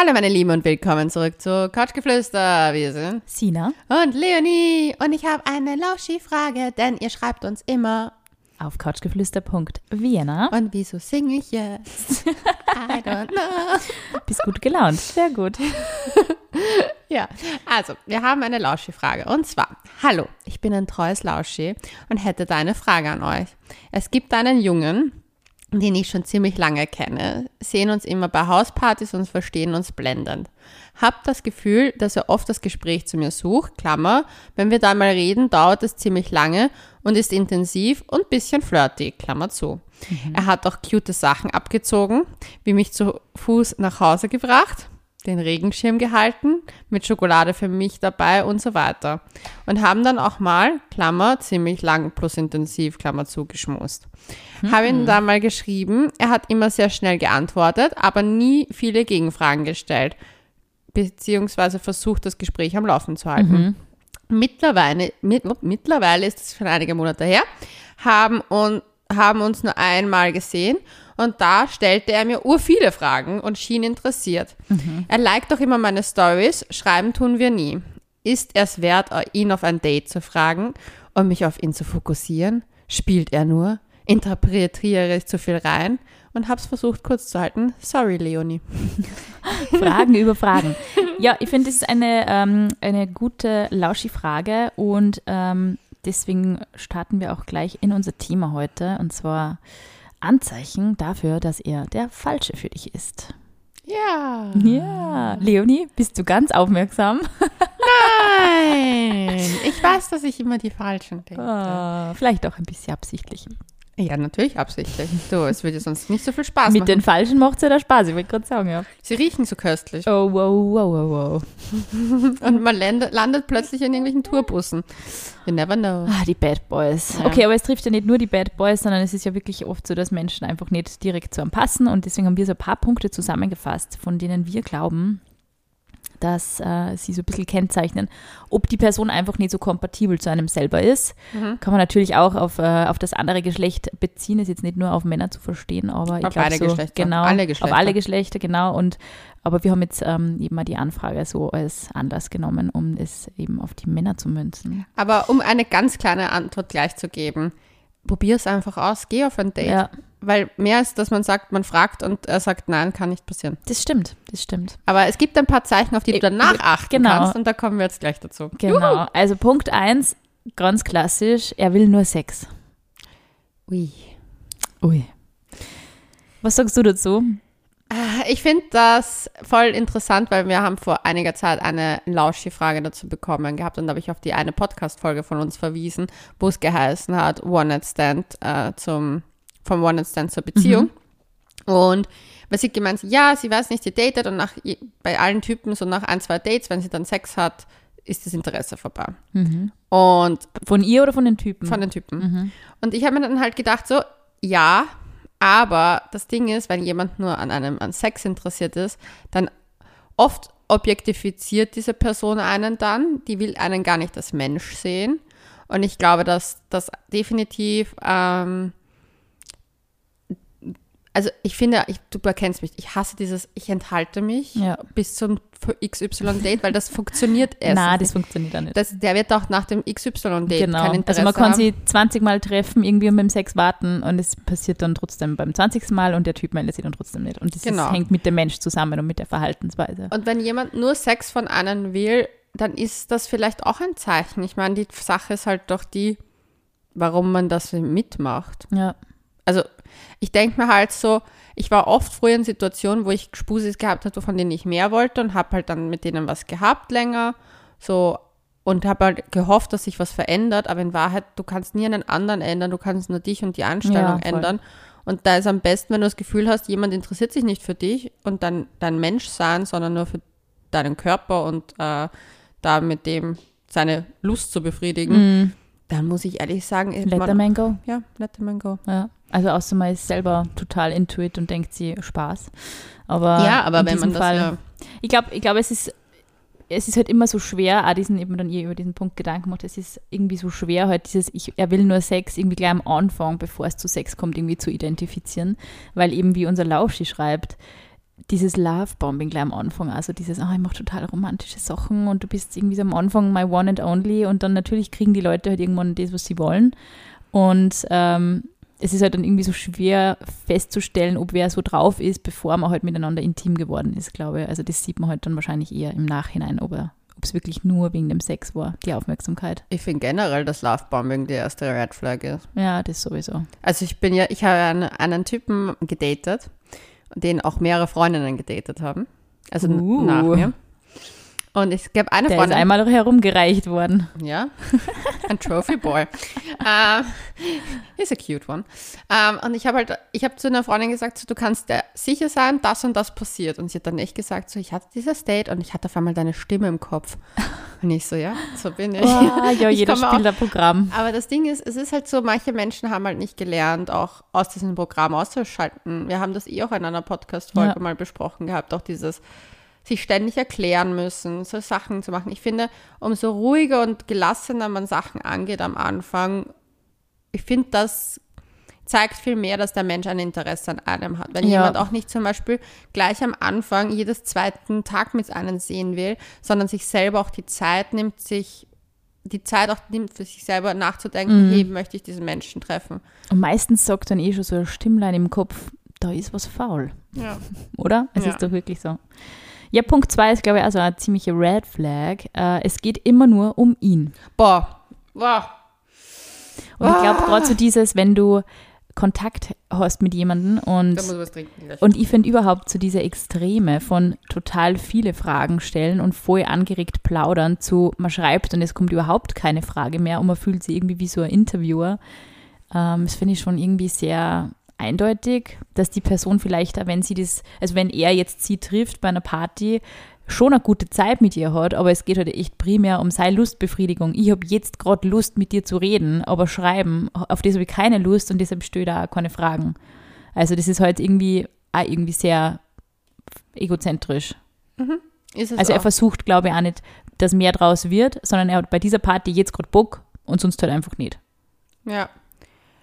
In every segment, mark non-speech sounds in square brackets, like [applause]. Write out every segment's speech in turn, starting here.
Hallo meine Lieben und willkommen zurück zu Couchgeflüster. Wir sind Sina und Leonie und ich habe eine Lauschi-Frage, denn ihr schreibt uns immer auf couchgeflüster.vienna. Und wieso singe ich jetzt? I don't know. Bist gut gelaunt, sehr gut. [laughs] ja, also wir haben eine Lauschi-Frage und zwar, hallo, ich bin ein treues Lauschi und hätte da eine Frage an euch. Es gibt einen Jungen, den ich schon ziemlich lange kenne, sehen uns immer bei Hauspartys und verstehen uns blendend. Hab das Gefühl, dass er oft das Gespräch zu mir sucht, Klammer, wenn wir dann mal reden, dauert es ziemlich lange und ist intensiv und bisschen flirty, Klammer zu. Mhm. Er hat auch cute Sachen abgezogen, wie mich zu Fuß nach Hause gebracht, den Regenschirm gehalten, mit Schokolade für mich dabei und so weiter. Und haben dann auch mal, Klammer, ziemlich lang plus intensiv, Klammer zu, geschmust. Mhm. Habe ihn da mal geschrieben, er hat immer sehr schnell geantwortet, aber nie viele Gegenfragen gestellt, beziehungsweise versucht, das Gespräch am Laufen zu halten. Mhm. Mittlerweile, mit, mittlerweile ist es schon einige Monate her, haben, und, haben uns nur einmal gesehen und da stellte er mir ur viele Fragen und schien interessiert. Mhm. Er liked doch immer meine Stories, schreiben tun wir nie. Ist es wert, ihn auf ein Date zu fragen und mich auf ihn zu fokussieren? Spielt er nur? Interpretiere ich zu viel rein? Und hab's versucht kurz zu halten. Sorry, Leonie. [laughs] Fragen über Fragen. Ja, ich finde, das ist eine, ähm, eine gute Lauschi-Frage und ähm, deswegen starten wir auch gleich in unser Thema heute und zwar Anzeichen dafür, dass er der Falsche für dich ist. Ja. Ja. Leonie, bist du ganz aufmerksam? Nein. Ich weiß, dass ich immer die Falschen denke. Oh, vielleicht auch ein bisschen absichtlich. Ja, natürlich absichtlich. Du, es würde sonst nicht so viel Spaß Mit machen. Mit den Falschen macht es ja der Spaß, ich wollte gerade sagen, ja. Sie riechen so köstlich. Oh, wow, wow, wow, wow. [laughs] Und man landet, landet plötzlich in irgendwelchen Tourbussen. You never know. Ah, die Bad Boys. Ja. Okay, aber es trifft ja nicht nur die Bad Boys, sondern es ist ja wirklich oft so, dass Menschen einfach nicht direkt zu einem passen. Und deswegen haben wir so ein paar Punkte zusammengefasst, von denen wir glauben, dass äh, sie so ein bisschen kennzeichnen, ob die Person einfach nicht so kompatibel zu einem selber ist. Mhm. Kann man natürlich auch auf, äh, auf das andere Geschlecht beziehen, ist jetzt nicht nur auf Männer zu verstehen, aber ich glaube so, Geschlechter. genau, alle Geschlechter. auf alle Geschlechter, genau. Und aber wir haben jetzt ähm, eben mal die Anfrage so als Anlass genommen, um es eben auf die Männer zu münzen. Aber um eine ganz kleine Antwort gleich zu geben, probier es einfach aus, geh auf ein Date. Ja. Weil mehr ist, dass man sagt, man fragt und er sagt, nein, kann nicht passieren. Das stimmt, das stimmt. Aber es gibt ein paar Zeichen, auf die du danach achten genau. kannst und da kommen wir jetzt gleich dazu. Genau. Juhu. Also Punkt 1, ganz klassisch, er will nur Sex. Ui. Ui. Was sagst du dazu? Äh, ich finde das voll interessant, weil wir haben vor einiger Zeit eine Lauschi-Frage dazu bekommen gehabt und da habe ich auf die eine Podcast-Folge von uns verwiesen, wo es geheißen hat, One-Night-Stand äh, zum, vom One-Night-Stand zur Beziehung. Mhm. Und weil sie gemeint, ja, sie weiß nicht, sie datet und nach, bei allen Typen so nach ein, zwei Dates, wenn sie dann Sex hat, ist das Interesse vorbei. Mhm. Und von ihr oder von den Typen? Von den Typen. Mhm. Und ich habe mir dann halt gedacht, so, ja, aber das Ding ist, wenn jemand nur an einem an Sex interessiert ist, dann oft objektifiziert diese Person einen dann, die will einen gar nicht als Mensch sehen. Und ich glaube, dass das definitiv ähm, also ich finde, ich, du erkennst mich, ich hasse dieses, ich enthalte mich ja. bis zum XY-Date, weil das funktioniert erst. Nein, das funktioniert auch nicht. Das, der wird auch nach dem XY-Date genau. kein Interesse Also man kann haben. sie 20 Mal treffen, irgendwie und beim Sex warten und es passiert dann trotzdem beim 20. Mal und der Typ meldet sich dann trotzdem nicht. Und das genau. hängt mit dem Mensch zusammen und mit der Verhaltensweise. Und wenn jemand nur Sex von einem will, dann ist das vielleicht auch ein Zeichen. Ich meine, die Sache ist halt doch die, warum man das mitmacht. Ja. Also ich denke mir halt so, ich war oft früher in Situationen, wo ich Spusis gehabt habe, von denen ich mehr wollte und habe halt dann mit denen was gehabt länger, so und habe halt gehofft, dass sich was verändert, aber in Wahrheit, du kannst nie einen anderen ändern, du kannst nur dich und die Einstellung ja, ändern. Und da ist am besten, wenn du das Gefühl hast, jemand interessiert sich nicht für dich und dann dein Mensch sein, sondern nur für deinen Körper und äh, da mit dem seine Lust zu befriedigen. Mm dann muss ich ehrlich sagen, let man go. Ja, let the man go. Ja. Also außer man ist selber total intuit und denkt sie Spaß. Aber ja, aber wenn man das Fall, ja. ich glaube, ich glaube, es ist es ist halt immer so schwer, auch diesen eben dann ihr über diesen Punkt Gedanken gemacht, es ist irgendwie so schwer, halt dieses, ich, er will nur Sex irgendwie gleich am Anfang, bevor es zu Sex kommt, irgendwie zu identifizieren, weil eben wie unser Lauschi schreibt, dieses Love-Bombing gleich am Anfang, also dieses, ah, ich mache total romantische Sachen und du bist irgendwie so am Anfang my one and only und dann natürlich kriegen die Leute halt irgendwann das, was sie wollen. Und ähm, es ist halt dann irgendwie so schwer festzustellen, ob wer so drauf ist, bevor man halt miteinander intim geworden ist, glaube ich. Also das sieht man halt dann wahrscheinlich eher im Nachhinein, ob er ob es wirklich nur wegen dem Sex war, die Aufmerksamkeit. Ich finde generell, dass Lovebombing die erste Red Flag ist. Ja, das sowieso. Also ich bin ja, ich habe einen, einen Typen gedatet, den auch mehrere Freundinnen gedatet haben. Also Uh. nach mir. Und es gab eine Der ist Freundin. einmal herumgereicht worden. Ja, [laughs] ein Trophy Boy. ähm, he's a cute one. Ähm, und ich habe halt, ich habe zu einer Freundin gesagt, so, du kannst dir sicher sein, das und das passiert. Und sie hat dann echt gesagt, so, ich hatte dieses Date und ich hatte auf einmal deine Stimme im Kopf. Und ich so, ja, so bin ich. Ah, ja, [laughs] jeder spielt ein Programm. Aber das Ding ist, es ist halt so, manche Menschen haben halt nicht gelernt, auch aus diesem Programm auszuschalten. Wir haben das eh auch in einer Podcast-Folge Ja. mal besprochen gehabt, auch dieses sich ständig erklären müssen, so Sachen zu machen. Ich finde, umso ruhiger und gelassener man Sachen angeht am Anfang, ich finde, das zeigt viel mehr, dass der Mensch ein Interesse an einem hat. Wenn Ja. jemand auch nicht zum Beispiel gleich am Anfang jedes zweiten Tag mit einem sehen will, sondern sich selber auch die Zeit nimmt, sich die Zeit auch nimmt, für sich selber nachzudenken, hey, möchte ich diesen Menschen treffen? Und meistens sagt dann eh schon so ein Stimmlein im Kopf, da ist was faul, Ja. [laughs] oder? Es Ja. ist doch wirklich so. Ja, Punkt zwei ist, glaube ich, also eine ziemliche Red Flag. Äh, es geht immer nur um ihn. Boah, boah. Und ich Ah. glaube, gerade so dieses, wenn du Kontakt hast mit jemandem und. Und ich finde überhaupt so diese Extreme von total viele Fragen stellen und voll angeregt plaudern zu, man schreibt und es kommt überhaupt keine Frage mehr und man fühlt sich irgendwie wie so ein Interviewer. Ähm, das finde ich schon irgendwie sehr eindeutig, dass die Person vielleicht, wenn sie das, also wenn er jetzt sie trifft bei einer Party, schon eine gute Zeit mit ihr hat, aber es geht halt echt primär um seine Lustbefriedigung. Ich habe jetzt gerade Lust, mit dir zu reden, aber schreiben, auf das habe ich keine Lust und deshalb stelle ich da auch keine Fragen. Also das ist halt irgendwie auch irgendwie sehr egozentrisch. es Also er auch. versucht, glaube ich, auch nicht, dass mehr draus wird, sondern er hat bei dieser Party jetzt gerade Bock und sonst halt einfach nicht. Ja.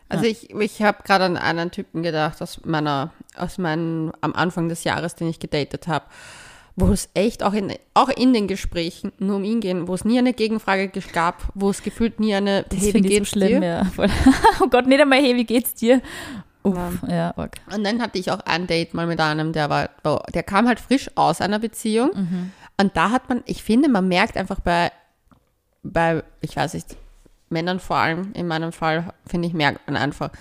Also ich, ich habe gerade an einen Typen gedacht aus meiner, aus meinem, am Anfang des Jahres, den ich gedatet habe, wo es echt auch in, auch in den Gesprächen nur um ihn ging, wo es nie eine Gegenfrage ge- gab, wo es gefühlt nie eine, Das hey, wie ich so geht's schlimm, dir? ja. [laughs] Oh Gott, nicht einmal, hey, wie geht's dir? Uff, ja, arg. Und dann hatte ich auch ein Date mal mit einem, der war, der kam halt frisch aus einer Beziehung. Und da hat man, ich finde, man merkt einfach bei, bei, ich weiß nicht, Männern vor allem, in meinem Fall, finde ich, merkt man einfach,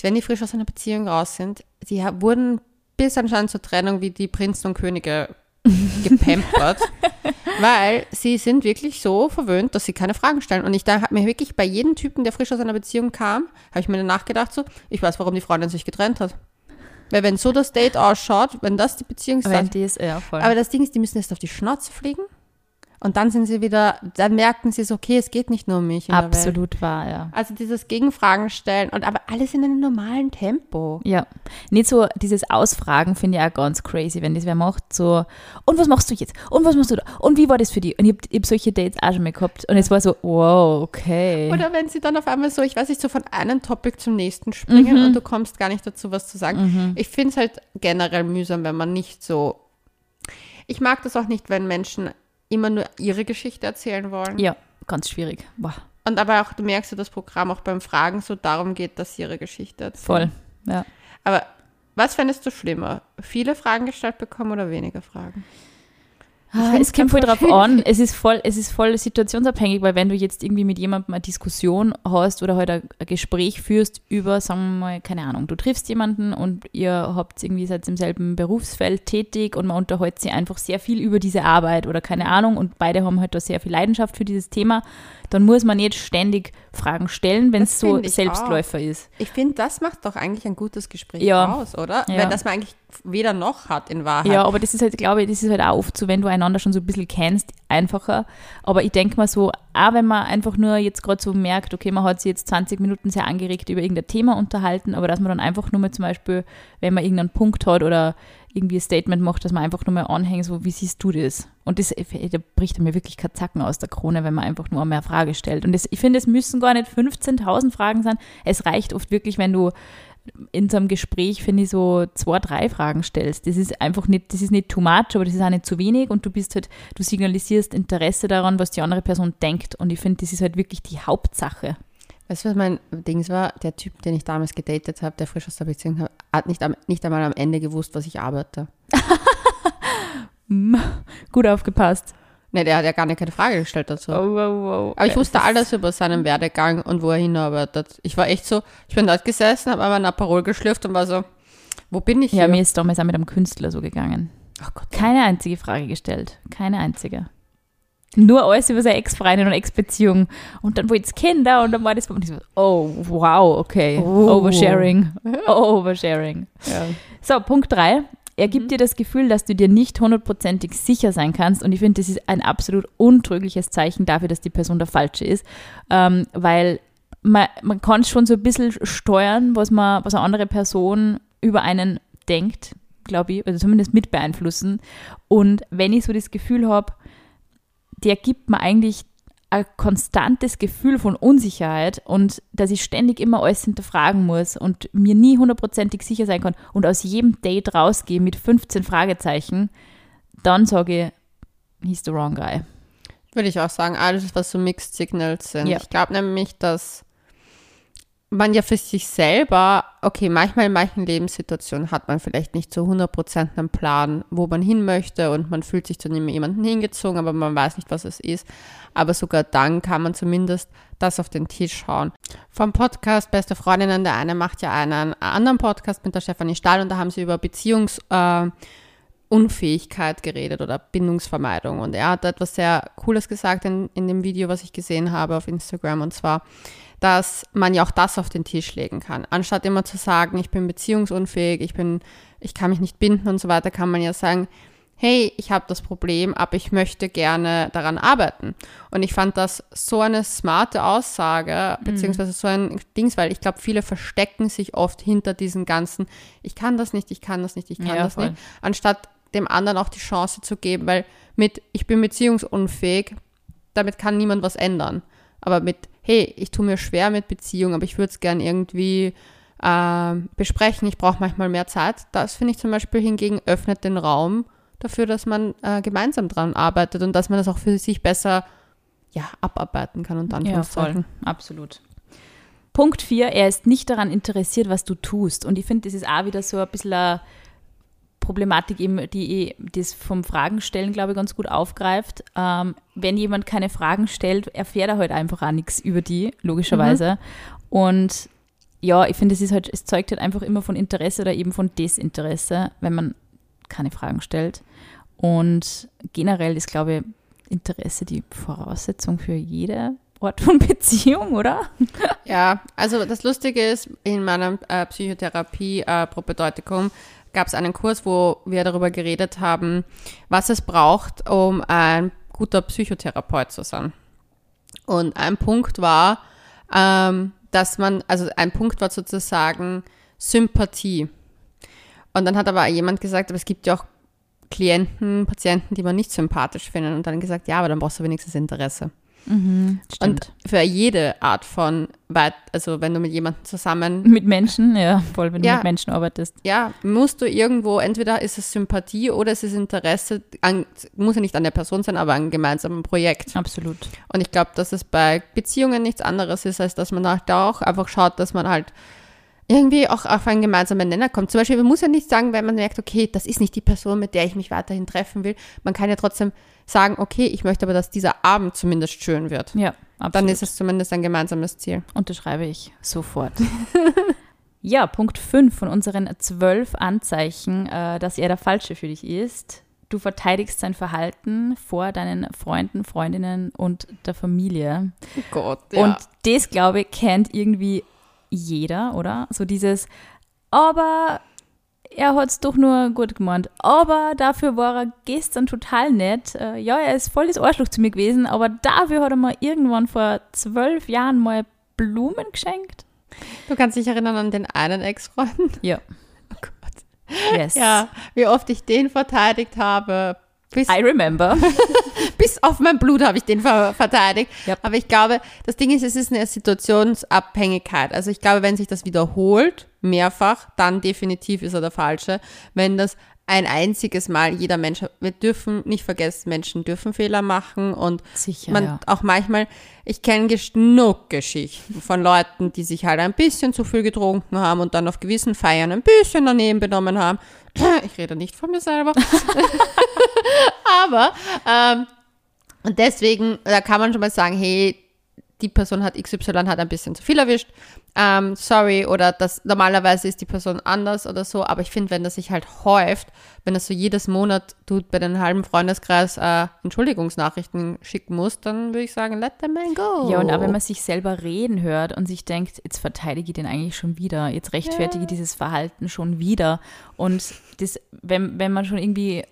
wenn die frisch aus einer Beziehung raus sind, die wurden bis anscheinend zur Trennung wie die Prinzen und Könige [laughs] gepampert, weil sie sind wirklich so verwöhnt, dass sie keine Fragen stellen. Und ich da habe mir wirklich bei jedem Typen, der frisch aus einer Beziehung kam, habe ich mir dann nachgedacht, so, ich weiß, warum die Freundin sich getrennt hat. Weil wenn so das Date ausschaut, wenn das die die ist, aber das Ding ist, die müssen erst auf die Schnauze fliegen und dann sind sie wieder, dann merken sie so, okay, es geht nicht nur um mich. Absolut wahr, ja. Also dieses Gegenfragen stellen und aber alles in einem normalen Tempo. Ja, nicht so dieses Ausfragen finde ich auch ganz crazy, wenn das wer macht, so, und was machst du jetzt? Und was machst du da? Und wie war das für dich? Und ich habe hab solche Dates auch schon mal gehabt und es war so, wow, okay. Oder wenn sie dann auf einmal so, ich weiß nicht, so von einem Topic zum nächsten springen und du kommst gar nicht dazu, was zu sagen. Ich finde es halt generell mühsam, wenn man nicht so. Ich mag das auch nicht, wenn Menschen immer nur ihre Geschichte erzählen wollen. ja, ganz schwierig. Boah, Und aber auch, du merkst ja, das Programm auch beim Fragen so darum geht, dass sie ihre Geschichte erzählen. voll. Ja. Aber was fändest du schlimmer? Viele Fragen gestellt bekommen oder weniger Fragen? Ah, es kommt voll drauf an. Es ist voll, es ist voll situationsabhängig, weil wenn du jetzt irgendwie mit jemandem eine Diskussion hast oder halt ein, Gespräch führst über, sagen wir mal, keine Ahnung, du triffst jemanden und ihr habt irgendwie seid im selben Berufsfeld tätig und man unterhält sich einfach sehr viel über diese Arbeit oder keine Ahnung und beide haben halt da sehr viel Leidenschaft für dieses Thema, dann muss man nicht ständig Fragen stellen, wenn es so Selbstläufer ist. Ich finde, das macht doch eigentlich ein gutes Gespräch Ja. aus, oder? Ja. Wenn das man eigentlich weder noch hat in Wahrheit. Ja, aber das ist halt, glaube ich, das ist halt auch oft so, wenn du einander schon so ein bisschen kennst, einfacher. Aber ich denke mal so, auch wenn man einfach nur jetzt gerade so merkt, okay, man hat sich jetzt 20 Minuten sehr angeregt über irgendein Thema unterhalten, aber dass man dann einfach nur mal zum Beispiel, wenn man irgendeinen Punkt hat oder irgendwie ein Statement macht, dass man einfach nur mal anhängt, so, wie siehst du das? Und das, da bricht mir wirklich kein Zacken aus der Krone, wenn man einfach nur mehr Frage stellt. Und das, ich finde, es müssen gar nicht 15.000 Fragen sein. Es reicht oft wirklich, wenn du in so einem Gespräch, finde ich, so zwei, drei Fragen stellst. Das ist einfach nicht, das ist nicht too much, aber das ist auch nicht zu wenig und du bist halt, du signalisierst Interesse daran, was die andere Person denkt. Und ich finde, das ist halt wirklich die Hauptsache. Weißt du, was mein Ding war? Der Typ, den ich damals gedatet habe, der frisch aus der Beziehung hat, hat nicht, am, nicht einmal am Ende gewusst, was ich arbeite. [laughs] Gut aufgepasst. Ne, der hat ja gar nicht keine Frage gestellt dazu. Oh, oh, oh. Aber ich wusste alles über seinen Werdegang und wo er hinarbeitet. Ich war echt so, ich bin dort gesessen, habe einmal ein Parol geschlürft und war so, wo bin ich hier? Ja, mir ist damals auch mit einem Künstler so gegangen. Ach Gott. Keine einzige Frage gestellt. Keine einzige. Nur alles über seine Ex-Freundin und Ex-Beziehung. Und dann wollt's Kinder und dann war das und ich so, oh, wow, okay. Oh. Oversharing. Oversharing. Ja. So, Punkt drei. Er gibt dir das Gefühl, dass du dir nicht hundertprozentig sicher sein kannst. Und ich finde, das ist ein absolut untrügliches Zeichen dafür, dass die Person der Falsche ist. Ähm, weil man, man kann schon so ein bisschen steuern, was, man, was eine andere Person über einen denkt, glaube ich, also zumindest mit beeinflussen. Und wenn ich so das Gefühl habe, der gibt mir eigentlich ein konstantes Gefühl von Unsicherheit und dass ich ständig immer alles hinterfragen muss und mir nie hundertprozentig sicher sein kann und aus jedem Date rausgehe mit 15 Fragezeichen, dann sage ich, he's the wrong guy. Würde ich auch sagen, alles, was so Mixed Signals sind. Ja. Ich glaube nämlich, dass man ja für sich selber, okay, manchmal in manchen Lebenssituationen hat man vielleicht nicht zu 100% einen Plan, wo man hin möchte und man fühlt sich zu jemandem hingezogen, aber man weiß nicht, was es ist. Aber sogar dann kann man zumindest das auf den Tisch schauen. Vom Podcast Beste Freundinnen, der eine macht ja einen anderen Podcast mit der Stefanie Stahl und da haben sie über Beziehungs... Äh, Unfähigkeit geredet oder Bindungsvermeidung. Und er hat etwas sehr Cooles gesagt in, in dem Video, was ich gesehen habe auf Instagram. Und zwar, dass man ja auch das auf den Tisch legen kann. Anstatt immer zu sagen, ich bin beziehungsunfähig, ich bin, ich kann mich nicht binden und so weiter, kann man ja sagen, hey, ich habe das Problem, aber ich möchte gerne daran arbeiten. Und ich fand das so eine smarte Aussage, beziehungsweise so ein Dings, weil ich glaube, viele verstecken sich oft hinter diesen ganzen, ich kann das nicht, ich kann das nicht, ich kann Ja, das voll. nicht, anstatt dem anderen auch die Chance zu geben, weil mit ich bin beziehungsunfähig, damit kann niemand was ändern. Aber mit, hey, ich tue mir schwer mit Beziehung, aber ich würde es gern irgendwie äh, besprechen, ich brauche manchmal mehr Zeit. Das finde ich zum Beispiel hingegen öffnet den Raum dafür, dass man äh, gemeinsam dran arbeitet und dass man das auch für sich besser ja, abarbeiten kann und dann Ja, voll. Absolut. Punkt 4, er ist nicht daran interessiert, was du tust. Und ich finde, das ist auch wieder so ein bisschen eine Problematik, eben, die das vom Fragenstellen, glaube ich, ganz gut aufgreift. Ähm, wenn jemand keine Fragen stellt, erfährt er halt einfach auch nichts über die, logischerweise. Und ja, ich finde, es ist halt, es zeugt halt einfach immer von Interesse oder eben von Desinteresse, wenn man keine Fragen stellt. Und generell ist, glaube ich, Interesse die Voraussetzung für jede Art von [laughs] Beziehung, oder? Ja, also das Lustige ist, in meinem äh, Psychotherapie äh, gab es einen Kurs, wo wir darüber geredet haben, was es braucht, um ein guter Psychotherapeut zu sein. Und ein Punkt war, ähm, dass man, also ein Punkt war sozusagen Sympathie. Und dann hat aber jemand gesagt, aber es gibt ja auch Klienten, Patienten, die man nicht sympathisch findet. Und dann gesagt, ja, aber dann brauchst du wenigstens Interesse. Und für jede Art von, also wenn du mit jemandem zusammen, mit Menschen, ja, voll, wenn Ja. du mit Menschen arbeitest. ja, musst du irgendwo, entweder ist es Sympathie oder es ist Interesse, an, muss ja nicht an der Person sein, aber an einem gemeinsamen Projekt. Absolut. Und ich glaube, dass es bei Beziehungen nichts anderes ist, als dass man halt da auch einfach schaut, dass man halt irgendwie auch auf einen gemeinsamen Nenner kommt. Zum Beispiel, man muss ja nicht sagen, wenn man merkt, okay, das ist nicht die Person, mit der ich mich weiterhin treffen will. Man kann ja trotzdem sagen, okay, ich möchte aber, dass dieser Abend zumindest schön wird. Ja, absolut. Dann ist es zumindest ein gemeinsames Ziel. Unterschreibe ich sofort. [laughs] ja, Punkt 5 von unseren zwölf Anzeichen, äh, dass er der Falsche für dich ist. Du verteidigst sein Verhalten vor deinen Freunden, Freundinnen und der Familie. Oh Gott, Und das, glaube ich, kennt irgendwie jeder, oder? So dieses, aber er hat es doch nur gut gemeint. Aber dafür war er gestern total nett. Äh, ja, er ist voll das Arschloch zu mir gewesen, aber dafür hat er mir irgendwann vor zwölf Jahren mal Blumen geschenkt. du kannst dich erinnern an den einen Ex-Freund. Ja. Oh Gott. Yes. Ja, wie oft ich den verteidigt habe, bis, I remember. [laughs] bis auf mein Blut habe ich den ver verteidigt. Yep. Aber ich glaube, das Ding ist, es ist eine Situationsabhängigkeit. Also ich glaube, wenn sich das wiederholt, mehrfach, dann definitiv ist er der Falsche. Wenn das ein einziges Mal jeder Mensch, wir dürfen nicht vergessen, Menschen dürfen Fehler machen und Sicher, man ja. auch manchmal, ich kenne genug Geschichten von Leuten, die sich halt ein bisschen zu viel getrunken haben und dann auf gewissen Feiern ein bisschen daneben benommen haben. [clears throat] Ich rede nicht von mir selber. [laughs] Aber ähm, und deswegen, da kann man schon mal sagen, hey, die Person hat XY hat ein bisschen zu viel erwischt. Ähm, sorry, oder das normalerweise ist die Person anders oder so, aber ich finde, wenn das sich halt häuft, wenn das so jedes Monat du bei den halben Freundeskreis äh, Entschuldigungsnachrichten schicken musst, dann würde ich sagen, let the man go. Ja, und auch wenn man sich selber reden hört und sich denkt, jetzt verteidige ich den eigentlich schon wieder, jetzt rechtfertige ja. dieses Verhalten schon wieder. Und das, wenn, wenn man schon irgendwie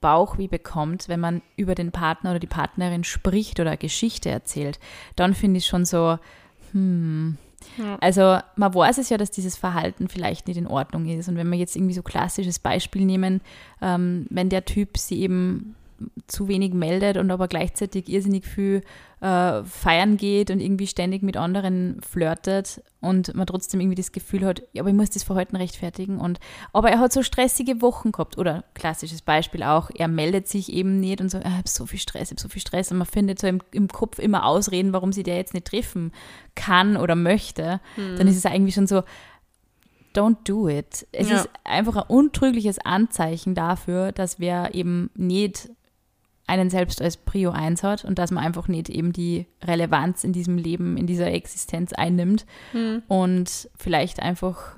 Bauchweh bekommt, wenn man über den Partner oder die Partnerin spricht oder Geschichte erzählt, dann finde ich schon so, hm. Ja. Also man weiß es ja, dass dieses Verhalten vielleicht nicht in Ordnung ist. Und wenn wir jetzt irgendwie so klassisches Beispiel nehmen, ähm, wenn der Typ sie eben zu wenig meldet und aber gleichzeitig irrsinnig viel äh, feiern geht und irgendwie ständig mit anderen flirtet und man trotzdem irgendwie das Gefühl hat, ja, aber ich muss das Verhalten rechtfertigen und aber er hat so stressige Wochen gehabt oder klassisches Beispiel auch, er meldet sich eben nicht und so, ah, ich habe so viel Stress, ich habe so viel Stress und man findet so im, im Kopf immer Ausreden, warum sie der jetzt nicht treffen kann oder möchte, hm. dann ist es eigentlich schon so, don't do it. Es ja. ist einfach ein untrügliches Anzeichen dafür, dass wir eben nicht einen selbst als Prio 1 hat und dass man einfach nicht eben die Relevanz in diesem Leben, in dieser Existenz einnimmt mhm. und vielleicht einfach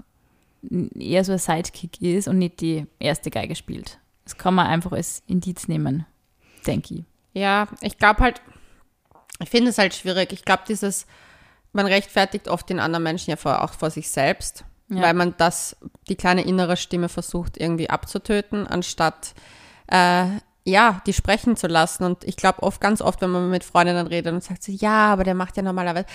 eher so ein Sidekick ist und nicht die erste Geige spielt. Das kann man einfach als Indiz nehmen, denke ich. Ja, ich glaube halt, ich finde es halt schwierig. Ich glaube, dieses, man rechtfertigt oft den anderen Menschen ja vor, auch vor sich selbst, ja. weil man das, die kleine innere Stimme versucht irgendwie abzutöten, anstatt äh, ja, die sprechen zu lassen. Und ich glaube oft, ganz oft, wenn man mit Freundinnen redet und sagt so, ja, aber der macht ja normalerweise,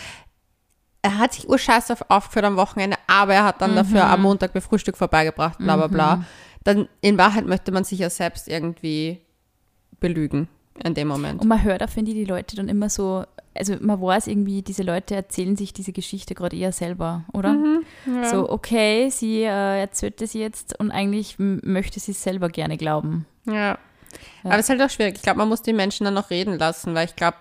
er hat sich urscheiß aufgeführt am Wochenende, aber er hat dann mhm. dafür am Montag bei Frühstück vorbeigebracht, bla bla bla. Mhm. Dann in Wahrheit möchte man sich ja selbst irgendwie belügen in dem Moment. Und man hört auch, finde ich, die Leute dann immer so, also man weiß irgendwie, diese Leute erzählen sich diese Geschichte gerade eher selber, oder? Mhm, ja. So, okay, sie äh, erzählt es jetzt und eigentlich möchte sie es selber gerne glauben. Ja. Ja. Aber es ist halt auch schwierig. Ich glaube, man muss die Menschen dann noch reden lassen, weil ich glaube,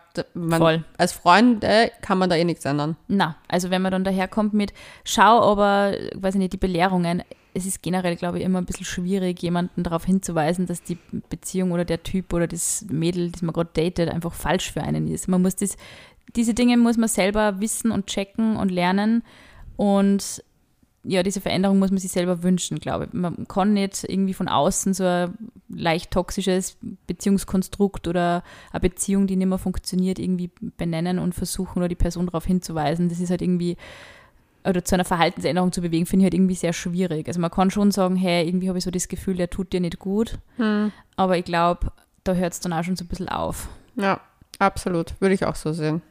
als Freunde kann man da eh nichts ändern. Na, also wenn man dann daherkommt mit, schau aber, weiß ich nicht, die Belehrungen, es ist generell, glaube ich, immer ein bisschen schwierig, jemanden darauf hinzuweisen, dass die Beziehung oder der Typ oder das Mädel, das man gerade datet, einfach falsch für einen ist. Man muss das, diese Dinge muss man selber wissen und checken und lernen und ja, diese Veränderung muss man sich selber wünschen, glaube ich. Man kann nicht irgendwie von außen so ein leicht toxisches Beziehungskonstrukt oder eine Beziehung, die nicht mehr funktioniert, irgendwie benennen und versuchen oder die Person darauf hinzuweisen. Das ist halt irgendwie, oder zu einer Verhaltensänderung zu bewegen, finde ich halt irgendwie sehr schwierig. Also man kann schon sagen, hey, irgendwie habe ich so das Gefühl, der tut dir nicht gut. Hm. Aber ich glaube, da hört es dann auch schon so ein bisschen auf. Ja, absolut. Würde ich auch so sehen.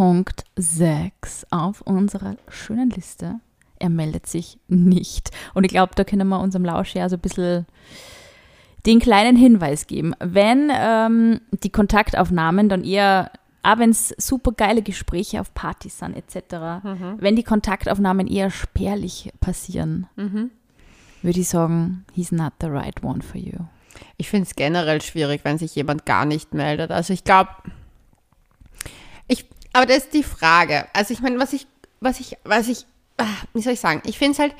Punkt 6 auf unserer schönen Liste. Er meldet sich nicht. Und ich glaube, da können wir unserem Lausch ja so ein bisschen den kleinen Hinweis geben. Wenn ähm, die Kontaktaufnahmen dann eher, auch wenn es super geile Gespräche auf Partys sind etc., mhm. wenn die Kontaktaufnahmen eher spärlich passieren, mhm. würde ich sagen, he's not the right one for you. Ich finde es generell schwierig, wenn sich jemand gar nicht meldet. Also ich glaube, aber das ist die Frage. Also ich meine, was ich, was ich, was ich, ah, wie soll ich sagen? Ich finde es halt,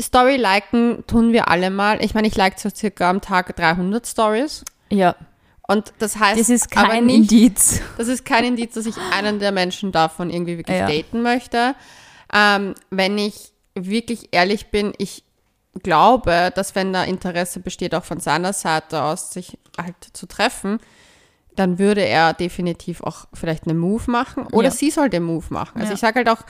Story liken tun wir alle mal. Ich meine, ich like so circa am Tag 300 Stories. Ja. Und das heißt, das ist kein nicht, Indiz. Das ist kein Indiz, dass ich einen der Menschen davon irgendwie wirklich ja. daten möchte. Ähm, wenn ich wirklich ehrlich bin, ich glaube, dass wenn da Interesse besteht, auch von seiner Seite aus, sich halt zu treffen, dann würde er definitiv auch vielleicht einen Move machen oder ja. sie soll den Move machen. Also ja. ich sage halt auch,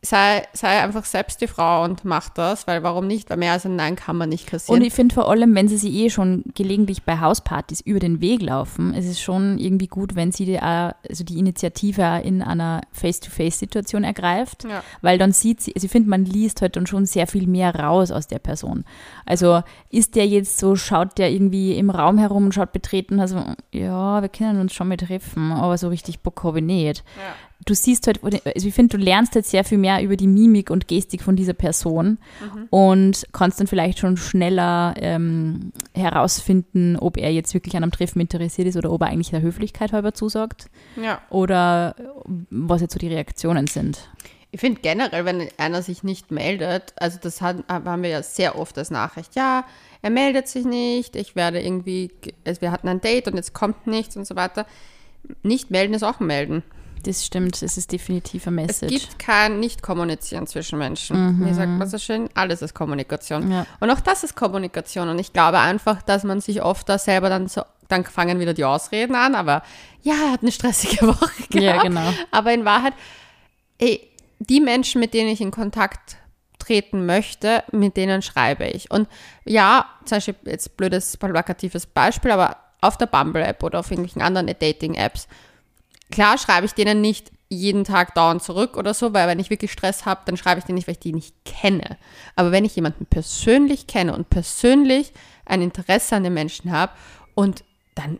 sei, sei einfach selbst die Frau und mach das, weil warum nicht? Weil mehr als ein Nein kann man nicht kassieren. Und ich finde vor allem, wenn sie sich eh schon gelegentlich bei Hauspartys über den Weg laufen, ist es schon irgendwie gut, wenn sie die, auch, also die Initiative in einer Face-to-Face-Situation ergreift, Ja. weil dann sieht sie, also ich finde, man liest halt dann schon sehr viel mehr raus aus der Person. Also ist der jetzt so, schaut der irgendwie im Raum herum und schaut betreten, also ja, wir können uns schon mal treffen, aber so richtig Bock habe ich nicht ja. Du siehst halt, also ich finde, du lernst jetzt sehr viel mehr über die Mimik und Gestik von dieser Person und kannst dann vielleicht schon schneller ähm, herausfinden, ob er jetzt wirklich an einem Treffen interessiert ist oder ob er eigentlich der Höflichkeit halber zusagt ja. oder was jetzt so die Reaktionen sind. Ich finde generell, wenn einer sich nicht meldet, also das hat, haben wir ja sehr oft als Nachricht, ja, er meldet sich nicht, ich werde irgendwie, also wir hatten ein Date und jetzt kommt nichts und so weiter. Nicht melden ist auch melden. Das stimmt, es ist definitiv ein Es Message. gibt kein Nicht-Kommunizieren zwischen Menschen. Wie sagt man so schön? Alles ist Kommunikation. Ja. Und auch das ist Kommunikation. Und ich glaube einfach, dass man sich oft da selber dann so, dann fangen wieder die Ausreden an, aber ja, er hat eine stressige [laughs] Woche gehabt. Ja, genau. Aber in Wahrheit, ey, die Menschen, mit denen ich in Kontakt treten möchte, mit denen schreibe ich. Und ja, zum Beispiel jetzt blödes, plakatives Beispiel, aber auf der Bumble-App oder auf irgendwelchen anderen Dating-Apps, klar schreibe ich denen nicht jeden Tag dauernd zurück oder so, weil wenn ich wirklich Stress habe, dann schreibe ich denen nicht, weil ich die nicht kenne. Aber wenn ich jemanden persönlich kenne und persönlich ein Interesse an den Menschen habe und dann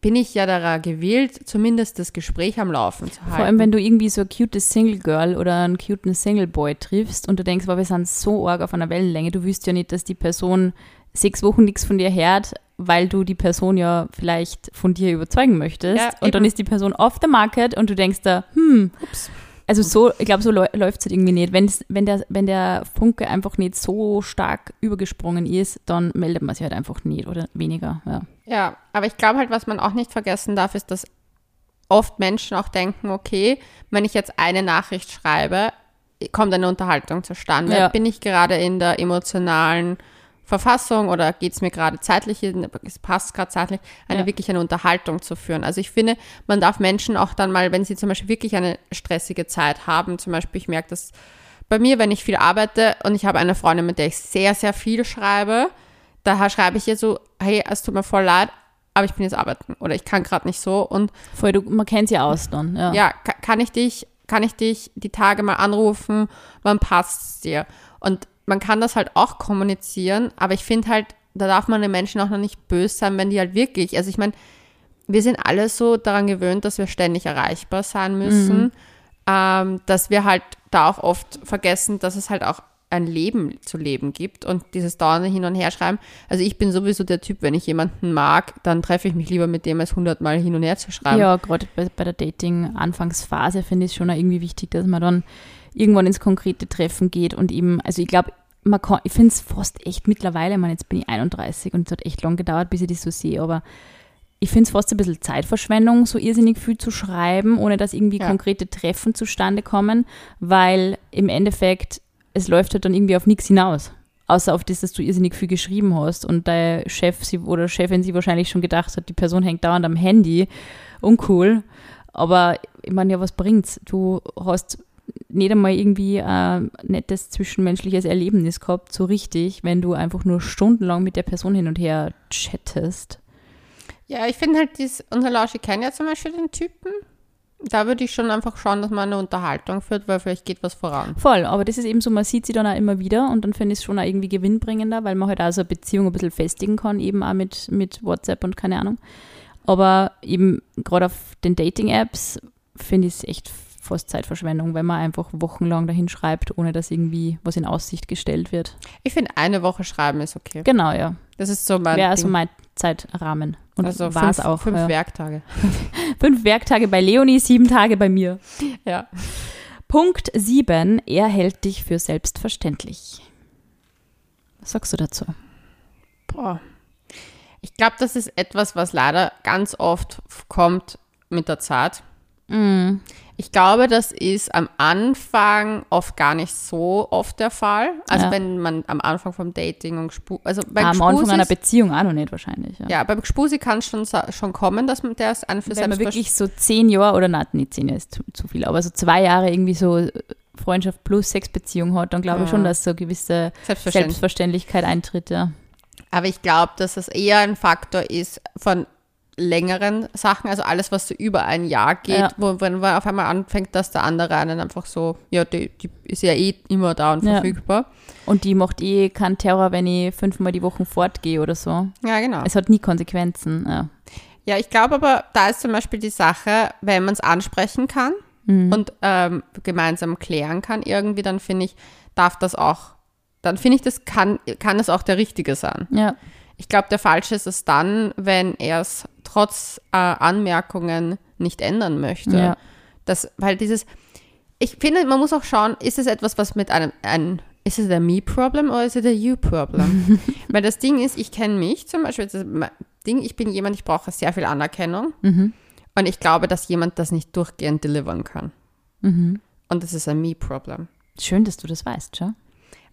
bin ich ja daran gewählt, zumindest das Gespräch am Laufen zu halten. Vor allem, wenn du irgendwie so ein cutes Single Girl oder einen cuten Single Boy triffst und du denkst, wow, wir sind so arg auf einer Wellenlänge, du wüsst ja nicht, dass die Person sechs Wochen nichts von dir hört, weil du die Person ja vielleicht von dir überzeugen möchtest. Ja, und dann ist die Person off the market und du denkst da, hm, also so, ich glaube, so läuft es halt irgendwie nicht. Wenn's, wenn, der, wenn der Funke einfach nicht so stark übergesprungen ist, dann meldet man sich halt einfach nicht oder weniger. Ja. Ja, aber ich glaube halt, was man auch nicht vergessen darf, ist, dass oft Menschen auch denken, okay, wenn ich jetzt eine Nachricht schreibe, kommt eine Unterhaltung zustande. Ja. Bin ich gerade in der emotionalen Verfassung oder geht es mir gerade zeitlich, es passt gerade zeitlich, eine Ja. wirklich eine Unterhaltung zu führen. Also ich finde, man darf Menschen auch dann mal, wenn sie zum Beispiel wirklich eine stressige Zeit haben, zum Beispiel, ich merke das bei mir, wenn ich viel arbeite und ich habe eine Freundin, mit der ich sehr, sehr viel schreibe, daher schreibe ich ihr so, hey, es tut mir voll leid, aber ich bin jetzt arbeiten oder ich kann gerade nicht so und Voll, du, man kennt sie aus dann. Ja. ja, ka- kann ich dich, kann ich dich die Tage mal anrufen, wann passt's dir? Und man kann das halt auch kommunizieren, aber ich finde halt, da darf man den Menschen auch noch nicht böse sein, wenn die halt wirklich, also ich meine, wir sind alle so daran gewöhnt, dass wir ständig erreichbar sein müssen, ähm, dass wir halt da auch oft vergessen, dass es halt auch ein Leben zu leben gibt und dieses dauernde Hin- und Herschreiben. Also ich bin sowieso der Typ, wenn ich jemanden mag, dann treffe ich mich lieber mit dem, als hundertmal hin und her zu schreiben. Ja, gerade bei, bei der Dating-Anfangsphase finde ich es schon irgendwie wichtig, dass man dann irgendwann ins konkrete Treffen geht und eben, also ich glaube, man kann, ich finde es fast echt mittlerweile, ich meine, jetzt bin ich 31 und es hat echt lang gedauert, bis ich das so sehe, aber ich finde es fast ein bisschen Zeitverschwendung, so irrsinnig viel zu schreiben, ohne dass irgendwie Ja. konkrete Treffen zustande kommen, weil im Endeffekt, es läuft halt dann irgendwie auf nichts hinaus. Außer auf das, dass du irrsinnig viel geschrieben hast und dein Chef sie, oder Chefin sie wahrscheinlich schon gedacht hat, die Person hängt dauernd am Handy. Uncool. Aber ich meine, ja, was bringt's? Du hast nicht einmal irgendwie ein nettes zwischenmenschliches Erlebnis gehabt, so richtig, wenn du einfach nur stundenlang mit der Person hin und her chattest. Ja, ich finde halt, dies, unser Lausche kennt ja zum Beispiel den Typen. Da würde ich schon einfach schauen, dass man eine Unterhaltung führt, weil vielleicht geht was voran. Voll, aber das ist eben so, man sieht sie dann auch immer wieder und dann finde ich es schon auch irgendwie gewinnbringender, weil man halt auch so eine Beziehung ein bisschen festigen kann, eben auch mit, mit WhatsApp und keine Ahnung. Aber eben gerade auf den Dating-Apps finde ich es echt fast Zeitverschwendung, wenn man einfach wochenlang dahin schreibt, ohne dass irgendwie was in Aussicht gestellt wird. Ich finde, eine Woche schreiben ist okay. Genau, ja. Das ist so mein Ding. also mein Zeitrahmen. Und also war es auch. fünf ja. Werktage. [laughs] fünf Werktage bei Leonie, sieben Tage bei mir. Ja. Punkt 7. Er hält dich für selbstverständlich. Was sagst du dazu? Boah. Ich glaube, das ist etwas, was leider ganz oft kommt mit der Zeit. Mm. Ich glaube, das ist am Anfang oft gar nicht so oft der Fall. Also Ja. wenn man am Anfang vom Dating und Gespu also beim Am Anfang Gespusis- einer Beziehung auch noch nicht wahrscheinlich. Ja. Ja, beim Gespusi kann es schon, schon kommen, dass man der ist an für Wenn man wirklich so zehn Jahre, oder nein, nicht zehn Jahre ist zu, zu viel, aber so zwei Jahre irgendwie so Freundschaft plus Sexbeziehung hat, dann glaube ich schon, dass so eine gewisse Selbstverständlich. Selbstverständlichkeit eintritt. Ja. Aber ich glaube, dass das eher ein Faktor ist von längeren Sachen, also alles, was so über ein Jahr geht, Ja. wo wenn man auf einmal anfängt, dass der andere einen einfach so, ja, die, die ist ja eh immer da und Ja. verfügbar. Und die macht eh keinen Terror, wenn ich fünfmal die Woche fortgehe oder so. Ja, genau. Es hat nie Konsequenzen. Ja. Ja, ich glaube aber, da ist zum Beispiel die Sache, wenn man es ansprechen kann Mhm. und ähm, gemeinsam klären kann irgendwie, dann finde ich, darf das auch, dann finde ich, das kann, kann es auch der Richtige sein. ja. Ich glaube, der Falsche ist es dann, wenn er es trotz äh, Anmerkungen nicht ändern möchte. Ja. Das, weil dieses, ich finde, man muss auch schauen, ist es etwas, was mit einem, ein, ist es ein Me-Problem oder ist es ein You-Problem? [laughs] weil das Ding ist, ich kenne mich zum Beispiel, das Ding, ich bin jemand, ich brauche sehr viel Anerkennung Mhm. und ich glaube, dass jemand das nicht durchgehend delivern kann. Mhm. Und das ist ein Me-Problem. Schön, dass du das weißt, schau.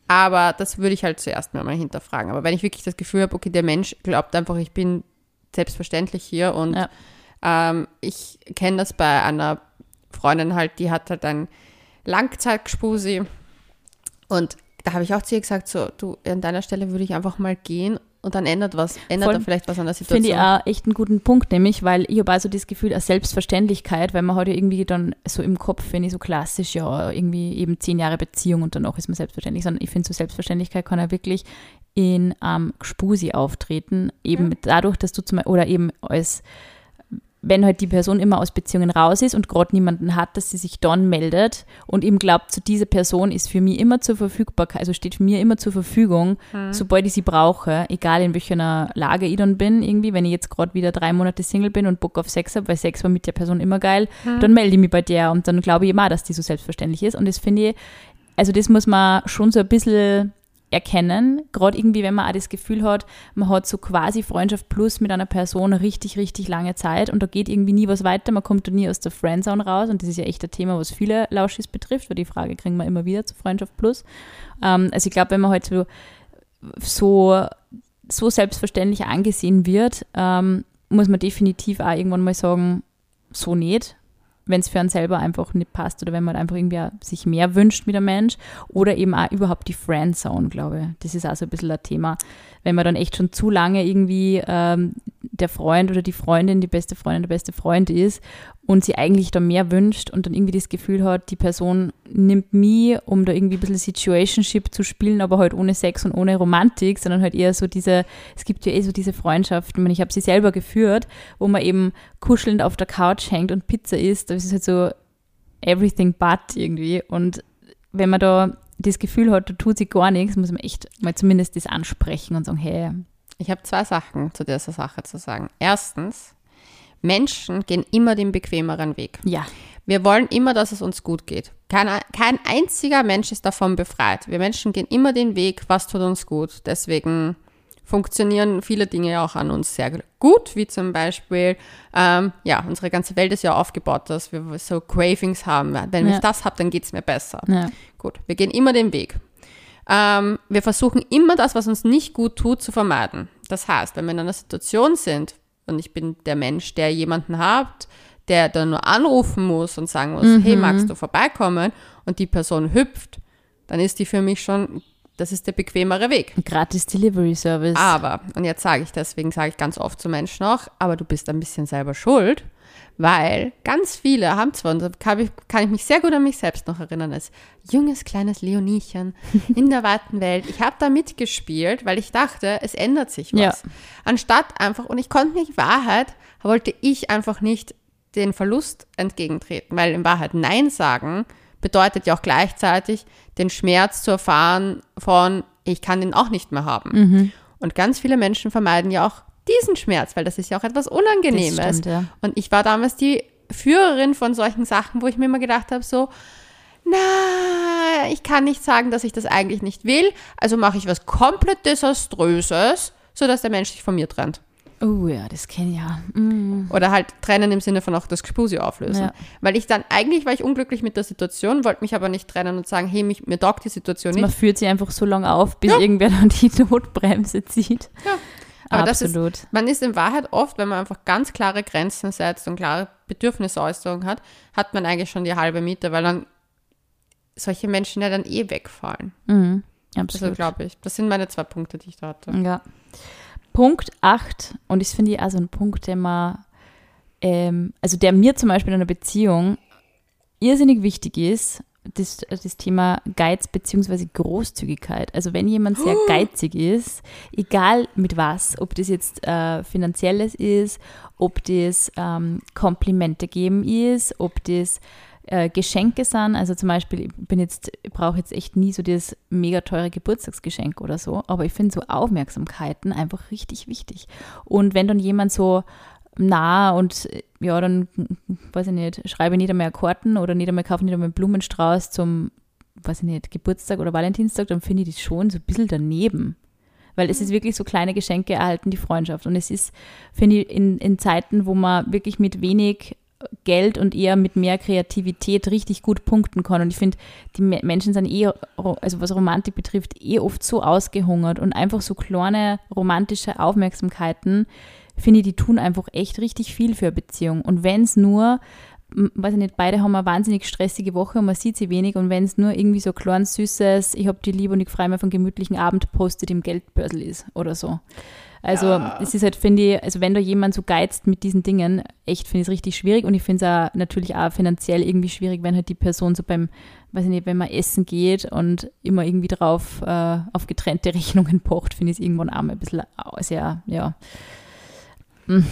Aber das würde ich halt zuerst mal hinterfragen. Aber wenn ich wirklich das Gefühl habe, okay, der Mensch glaubt einfach, ich bin selbstverständlich hier und Ja. ähm, ich kenne das bei einer Freundin halt, die hat halt ein Langzeitgespusi und da habe ich auch zu ihr gesagt, so, du, an deiner Stelle würde ich einfach mal gehen und dann ändert was, ändert er vielleicht was an der Situation. Finde ich auch echt einen guten Punkt, nämlich, weil ich habe also das Gefühl, eine Selbstverständlichkeit, weil man hat ja irgendwie dann so im Kopf, finde ich, so klassisch, ja, irgendwie eben zehn Jahre Beziehung und danach ist man selbstverständlich, sondern ich finde, so Selbstverständlichkeit kann ja wirklich in ähm, Gspusi auftreten, eben dadurch, dass du zum oder eben als wenn halt die Person immer aus Beziehungen raus ist und gerade niemanden hat, dass sie sich dann meldet und ihm glaubt, so diese Person ist für mich immer zur Verfügbarkeit, also steht für mir immer zur Verfügung, sobald ich sie brauche, egal in welcher Lage ich dann bin, irgendwie, wenn ich jetzt gerade wieder drei Monate Single bin und Bock auf Sex habe, weil Sex war mit der Person immer geil, dann melde ich mich bei der und dann glaube ich immer, dass die so selbstverständlich ist und das finde ich, also das muss man schon so ein bisschen erkennen, gerade irgendwie, wenn man auch das Gefühl hat, man hat so quasi Freundschaft plus mit einer Person richtig, richtig lange Zeit und da geht irgendwie nie was weiter, man kommt da nie aus der Friendzone raus und das ist ja echt ein Thema, was viele Lauschis betrifft, weil die Frage kriegen wir immer wieder zu Freundschaft plus. Ähm, also ich glaube, wenn man halt so, so, so selbstverständlich angesehen wird, ähm, muss man definitiv auch irgendwann mal sagen, so nicht wenn es für einen selber einfach nicht passt oder wenn man einfach irgendwie sich mehr wünscht mit einem Mensch oder eben auch überhaupt die Friendzone, glaube ich. Das ist auch so ein bisschen ein Thema. Wenn man dann echt schon zu lange irgendwie ähm, der Freund oder die Freundin, die beste Freundin, der beste Freund ist und sie eigentlich da mehr wünscht und dann irgendwie das Gefühl hat, die Person nimmt mich, um da irgendwie ein bisschen Situationship zu spielen, aber halt ohne Sex und ohne Romantik, sondern halt eher so diese, es gibt ja eh so diese Freundschaften, ich, meine, ich habe sie selber geführt, wo man eben kuschelnd auf der Couch hängt und Pizza isst, das ist halt so everything but irgendwie und wenn man da das Gefühl hat, da tut sich gar nichts, muss man echt mal zumindest das ansprechen und sagen, hey, Ich habe zwei Sachen zu dieser Sache zu sagen. Erstens, Menschen gehen immer den bequemeren Weg. ja, Wir wollen immer, dass es uns gut geht. Kein, kein einziger Mensch ist davon befreit. Wir Menschen gehen immer den Weg, was tut uns gut. Deswegen funktionieren viele Dinge auch an uns sehr gut, wie zum Beispiel, ähm, ja, unsere ganze Welt ist ja aufgebaut, dass wir so Cravings haben. Wenn Ja. ich das habe, dann geht es mir besser. ja, Gut, wir gehen immer den Weg. Ähm, wir versuchen immer das, was uns nicht gut tut, zu vermeiden. Das heißt, wenn wir in einer Situation sind und ich bin der Mensch, der jemanden hat, der dann nur anrufen muss und sagen muss, hey, magst du vorbeikommen? Und die Person hüpft, dann ist die für mich schon, das ist der bequemere Weg. gratis Delivery Service. Aber, und jetzt sage ich deswegen, sage ich ganz oft zu Menschen auch, aber du bist ein bisschen selber schuld, weil ganz viele haben zwar, und da kann ich, kann ich mich sehr gut an mich selbst noch erinnern, als junges, kleines Leoniechen in der weiten Welt. Ich habe da mitgespielt, weil ich dachte, es ändert sich was. Ja. Anstatt einfach, und ich konnte nicht, in Wahrheit, wollte ich einfach nicht den Verlust entgegentreten, weil in Wahrheit Nein sagen bedeutet ja auch gleichzeitig den Schmerz zu erfahren von, ich kann den auch nicht mehr haben. Und ganz viele Menschen vermeiden ja auch diesen Schmerz, weil das ist ja auch etwas Unangenehmes. Das stimmt, ja. Und ich war damals die Führerin von solchen Sachen, wo ich mir immer gedacht habe, so, na, ich kann nicht sagen, dass ich das eigentlich nicht will, also mache ich was komplett Desaströses, sodass der Mensch sich von mir trennt. Oh ja, das kenne ich ja. Mm. Oder halt trennen im Sinne von auch das Gespusi auflösen. Ja. Weil ich dann, eigentlich war ich unglücklich mit der Situation, wollte mich aber nicht trennen und sagen, hey, mich, mir taugt die Situation Man nicht. führt sie einfach so lange auf, bis Ja. irgendwer dann die Notbremse zieht. Ja. Aber das ist, Absolut. man ist in Wahrheit oft, wenn man einfach ganz klare Grenzen setzt und klare Bedürfnisäußerung hat, hat man eigentlich schon die halbe Miete, weil dann solche Menschen ja dann eh wegfallen. Mhm, Also absolut. glaube ich. Das sind meine zwei Punkte, die ich da hatte. Ja. Punkt 8, und das finde ich also ein Punkt, der man, ähm, also der mir zum Beispiel in einer Beziehung irrsinnig wichtig ist, das, das Thema Geiz bzw. Großzügigkeit. Also wenn jemand sehr [gasps] geizig ist, egal mit was, ob das jetzt äh, finanzielles ist, ob das ähm, Komplimente geben ist, ob das äh, Geschenke sind. Also zum Beispiel, ich bin jetzt, ich brauche jetzt echt nie so das mega teure Geburtstagsgeschenk oder so, aber ich finde so Aufmerksamkeiten einfach richtig wichtig. Und wenn dann jemand so nah und ja, dann, weiß ich nicht, schreibe nicht einmal Karten oder nicht einmal kaufe nicht einmal einen Blumenstrauß zum, weiß ich nicht, Geburtstag oder Valentinstag, dann finde ich das schon so ein bisschen daneben. Weil es ist wirklich so kleine Geschenke erhalten die Freundschaft. Und es ist, finde ich, in, in Zeiten, wo man wirklich mit wenig Geld und eher mit mehr Kreativität richtig gut punkten kann. Und ich finde, die Me- Menschen sind eh, also was Romantik betrifft, eh oft so ausgehungert und einfach so kleine romantische Aufmerksamkeiten, finde ich, die tun einfach echt richtig viel für eine Beziehung. Und wenn es nur, weiß ich nicht, beide haben eine wahnsinnig stressige Woche und man sieht sie wenig und wenn es nur irgendwie so klein süßes, ich habe die lieb und ich freue mich auf einen gemütlichen Abend postet im Geldbörsel ist oder so. Also Ja. es ist halt, finde ich, also wenn da jemand so geizt mit diesen Dingen, echt finde ich es richtig schwierig und ich finde es auch natürlich auch finanziell irgendwie schwierig, wenn halt die Person so beim, weiß ich nicht, wenn man essen geht und immer irgendwie drauf äh, auf getrennte [laughs] Rechnungen pocht, finde ich es irgendwann auch mal ein bisschen sehr, ja. Mm.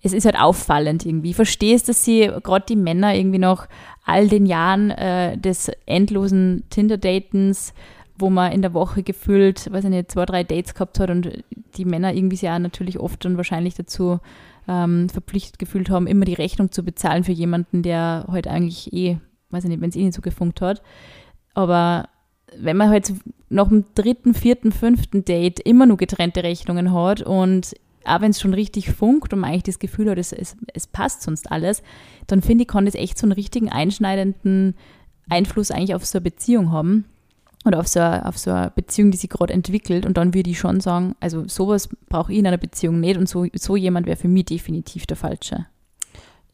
Es ist halt auffallend irgendwie. Ich verstehe es, dass sie gerade die Männer irgendwie nach all den Jahren äh, des endlosen Tinder-Datens wo man in der Woche gefühlt, weiß ich nicht, zwei, drei Dates gehabt hat und die Männer irgendwie sich ja natürlich oft und wahrscheinlich dazu ähm, verpflichtet gefühlt haben, immer die Rechnung zu bezahlen für jemanden, der halt eigentlich eh, weiß ich nicht, wenn es eh nicht so gefunkt hat. Aber wenn man halt nach dem dritten, vierten, fünften Date immer nur getrennte Rechnungen hat und auch wenn es schon richtig funkt und man eigentlich das Gefühl hat, es, es, es passt sonst alles, dann finde ich, kann das echt so einen richtigen einschneidenden Einfluss eigentlich auf so eine Beziehung haben oder auf so, eine, auf so eine Beziehung, die sich gerade entwickelt. Und dann würde ich schon sagen, also sowas brauche ich in einer Beziehung nicht und so, so jemand wäre für mich definitiv der Falsche.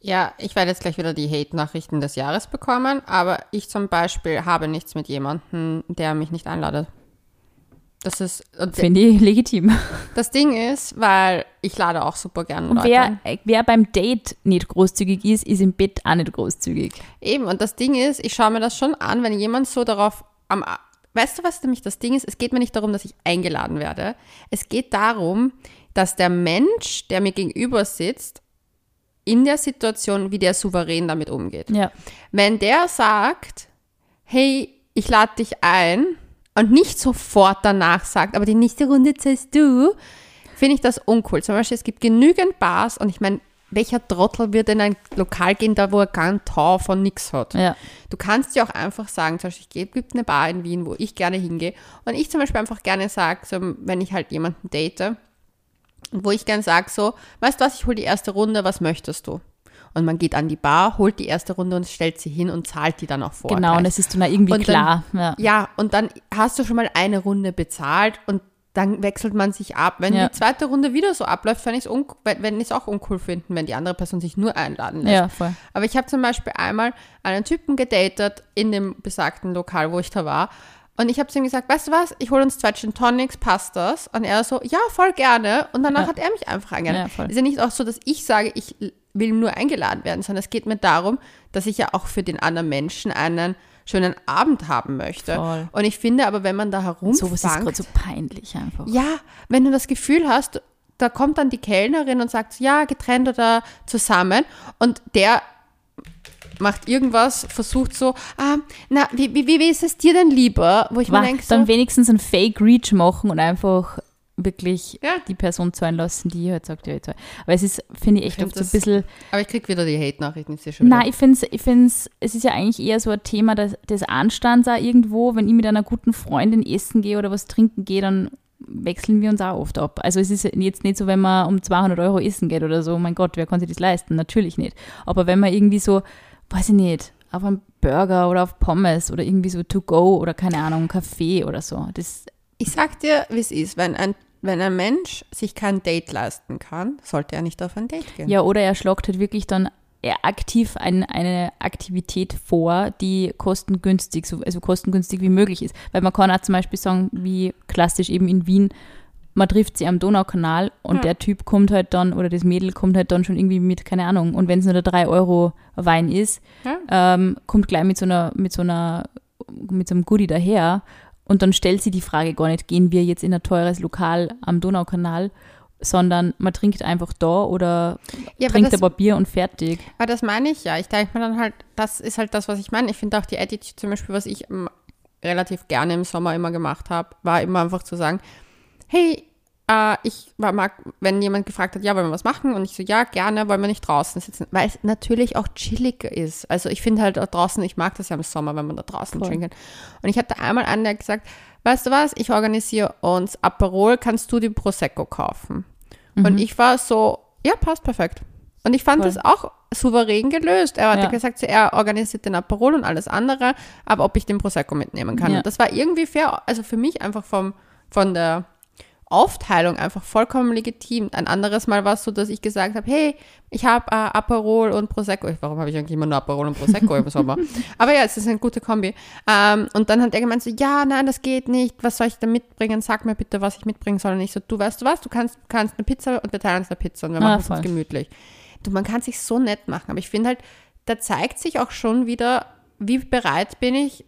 Ja, ich werde jetzt gleich wieder die Hate-Nachrichten des Jahres bekommen, aber ich zum Beispiel habe nichts mit jemandem, der mich nicht einladet. Das ist, Finde ich [laughs] legitim. das Ding ist, weil ich lade auch super gerne Und Leute wer, wer beim Date nicht großzügig ist, ist im Bett auch nicht großzügig. Eben, und das Ding ist, ich schaue mir das schon an, wenn jemand so darauf am. Weißt du, was nämlich das Ding ist? Es geht mir nicht darum, dass ich eingeladen werde. Es geht darum, dass der Mensch, der mir gegenüber sitzt, in der Situation, wie der souverän damit umgeht. Ja. Wenn der sagt, hey, ich lade dich ein und nicht sofort danach sagt, aber die nächste Runde zahlst du, finde ich das uncool. Zum Beispiel, es gibt genügend Bars und ich meine, welcher Trottel wird in ein Lokal gehen, da wo er keinen Tau von nix hat? Ja. Du kannst ja auch einfach sagen, zum Beispiel, ich gehe- gibt eine Bar in Wien, wo ich gerne hingehe und ich zum Beispiel einfach gerne sage, so, wenn ich halt jemanden date, wo ich gerne sage so, weißt du was, ich hole die erste Runde, was möchtest du? Und man geht an die Bar, holt die erste Runde und stellt sie hin und zahlt die dann auch vor. Genau, gleich. und das ist dann irgendwie Und dann- klar. ja. Ja, und dann hast du schon mal eine Runde bezahlt und dann wechselt man sich ab. Wenn Ja. die zweite Runde wieder so abläuft, fände ich es un wenn ich es auch uncool finden, wenn die andere Person sich nur einladen lässt. ja, voll. Aber ich habe zum Beispiel einmal einen Typen gedatet in dem besagten Lokal, wo ich da war. Und ich habe zu ihm gesagt, weißt du was, ich hole uns zwei Gin Tonics, passt das? Und er so, ja, voll gerne. Und danach Ja. hat er mich einfach eingeladen. Ja, ist ja nicht auch so, dass ich sage, ich will nur eingeladen werden, sondern es geht mir darum, dass ich ja auch für den anderen Menschen einen schönen Abend haben möchte. Voll. Und ich finde aber, wenn man da Sowas ist gerade herumfangt, so peinlich einfach. ja, wenn du das Gefühl hast, da kommt dann die Kellnerin und sagt, ja, getrennt oder zusammen und der macht irgendwas, versucht so, ah, na, wie, wie, wie ist es dir denn lieber? Wo ich mir denke, dann so, wenigstens ein Fake Reach machen und einfach wirklich Ja. die Person zahlen lassen, die halt sagt, ja, ich zahl. Aber es ist, finde ich, echt find oft so ein bisschen, aber ich krieg wieder die Hate-Nachrichten, ist ja schon wieder. Nein, ich finde es, ich find's, es ist ja eigentlich eher so ein Thema des, des Anstands auch irgendwo. Wenn ich mit einer guten Freundin essen gehe oder was trinken gehe, dann wechseln wir uns auch oft ab. Also es ist jetzt nicht so, wenn man um 200 Euro essen geht oder so, mein Gott, wer kann sich das leisten? Natürlich nicht. Aber wenn man irgendwie so, weiß ich nicht, auf einen Burger oder auf Pommes oder irgendwie so to go oder keine Ahnung, Kaffee oder so, das, Ich sag dir, wie es ist, wenn ein, wenn ein Mensch sich kein Date leisten kann, sollte er nicht auf ein Date gehen. ja, oder er schlagt halt wirklich dann aktiv ein, eine Aktivität vor, die kostengünstig, so, also kostengünstig wie möglich ist. Weil man kann auch zum Beispiel sagen, wie klassisch eben in Wien, man trifft sie am Donaukanal und ja. der Typ kommt halt dann oder das Mädel kommt halt dann schon irgendwie mit, keine Ahnung, und wenn es nur der 3 Euro Wein ist, ja. ähm, kommt gleich mit so einer, mit so einer, mit so einem Goodie daher und dann stellt sie die Frage gar nicht, gehen wir jetzt in ein teures Lokal am Donaukanal, sondern man trinkt einfach da oder ja, trinkt das, aber Bier und fertig. Aber das meine ich ja. Ich denke mir dann halt, das ist halt das, was ich meine. Ich finde auch die Attitude zum Beispiel, was ich relativ gerne im Sommer immer gemacht habe, war immer einfach zu sagen, hey, äh, ich mag, wenn jemand gefragt hat, ja, wollen wir was machen? Und ich so, ja, gerne, wollen wir nicht draußen sitzen, weil es natürlich auch chilliger ist. Also ich finde halt draußen, ich mag das ja im Sommer, wenn man da draußen Voll. trinken. Und ich hatte einmal einen, der gesagt, weißt du was, ich organisiere uns Aperol, kannst du die Prosecco kaufen? Mhm. Und ich war so, ja, passt perfekt. Und ich fand Voll. das auch souverän gelöst. Er hat ja. gesagt, so, er organisiert den Aperol und alles andere, aber ob ich den Prosecco mitnehmen kann. Ja. Und das war irgendwie fair, also für mich einfach vom, von der Aufteilung einfach vollkommen legitim. Ein anderes Mal war es so, dass ich gesagt habe, hey, ich habe äh, Aperol und Prosecco. Warum habe ich eigentlich immer nur Aperol und Prosecco im Sommer? [laughs] Aber ja, es ist eine gute Kombi. Ähm, und dann hat er gemeint so, ja, nein, das geht nicht. Was soll ich da mitbringen? Sag mir bitte, was ich mitbringen soll. Und ich so, du weißt du was, du kannst, kannst eine Pizza und wir teilen uns eine Pizza und wir ah, machen es gemütlich. Du, man kann sich so nett machen. Aber ich finde halt, da zeigt sich auch schon wieder, wie bereit bin ich,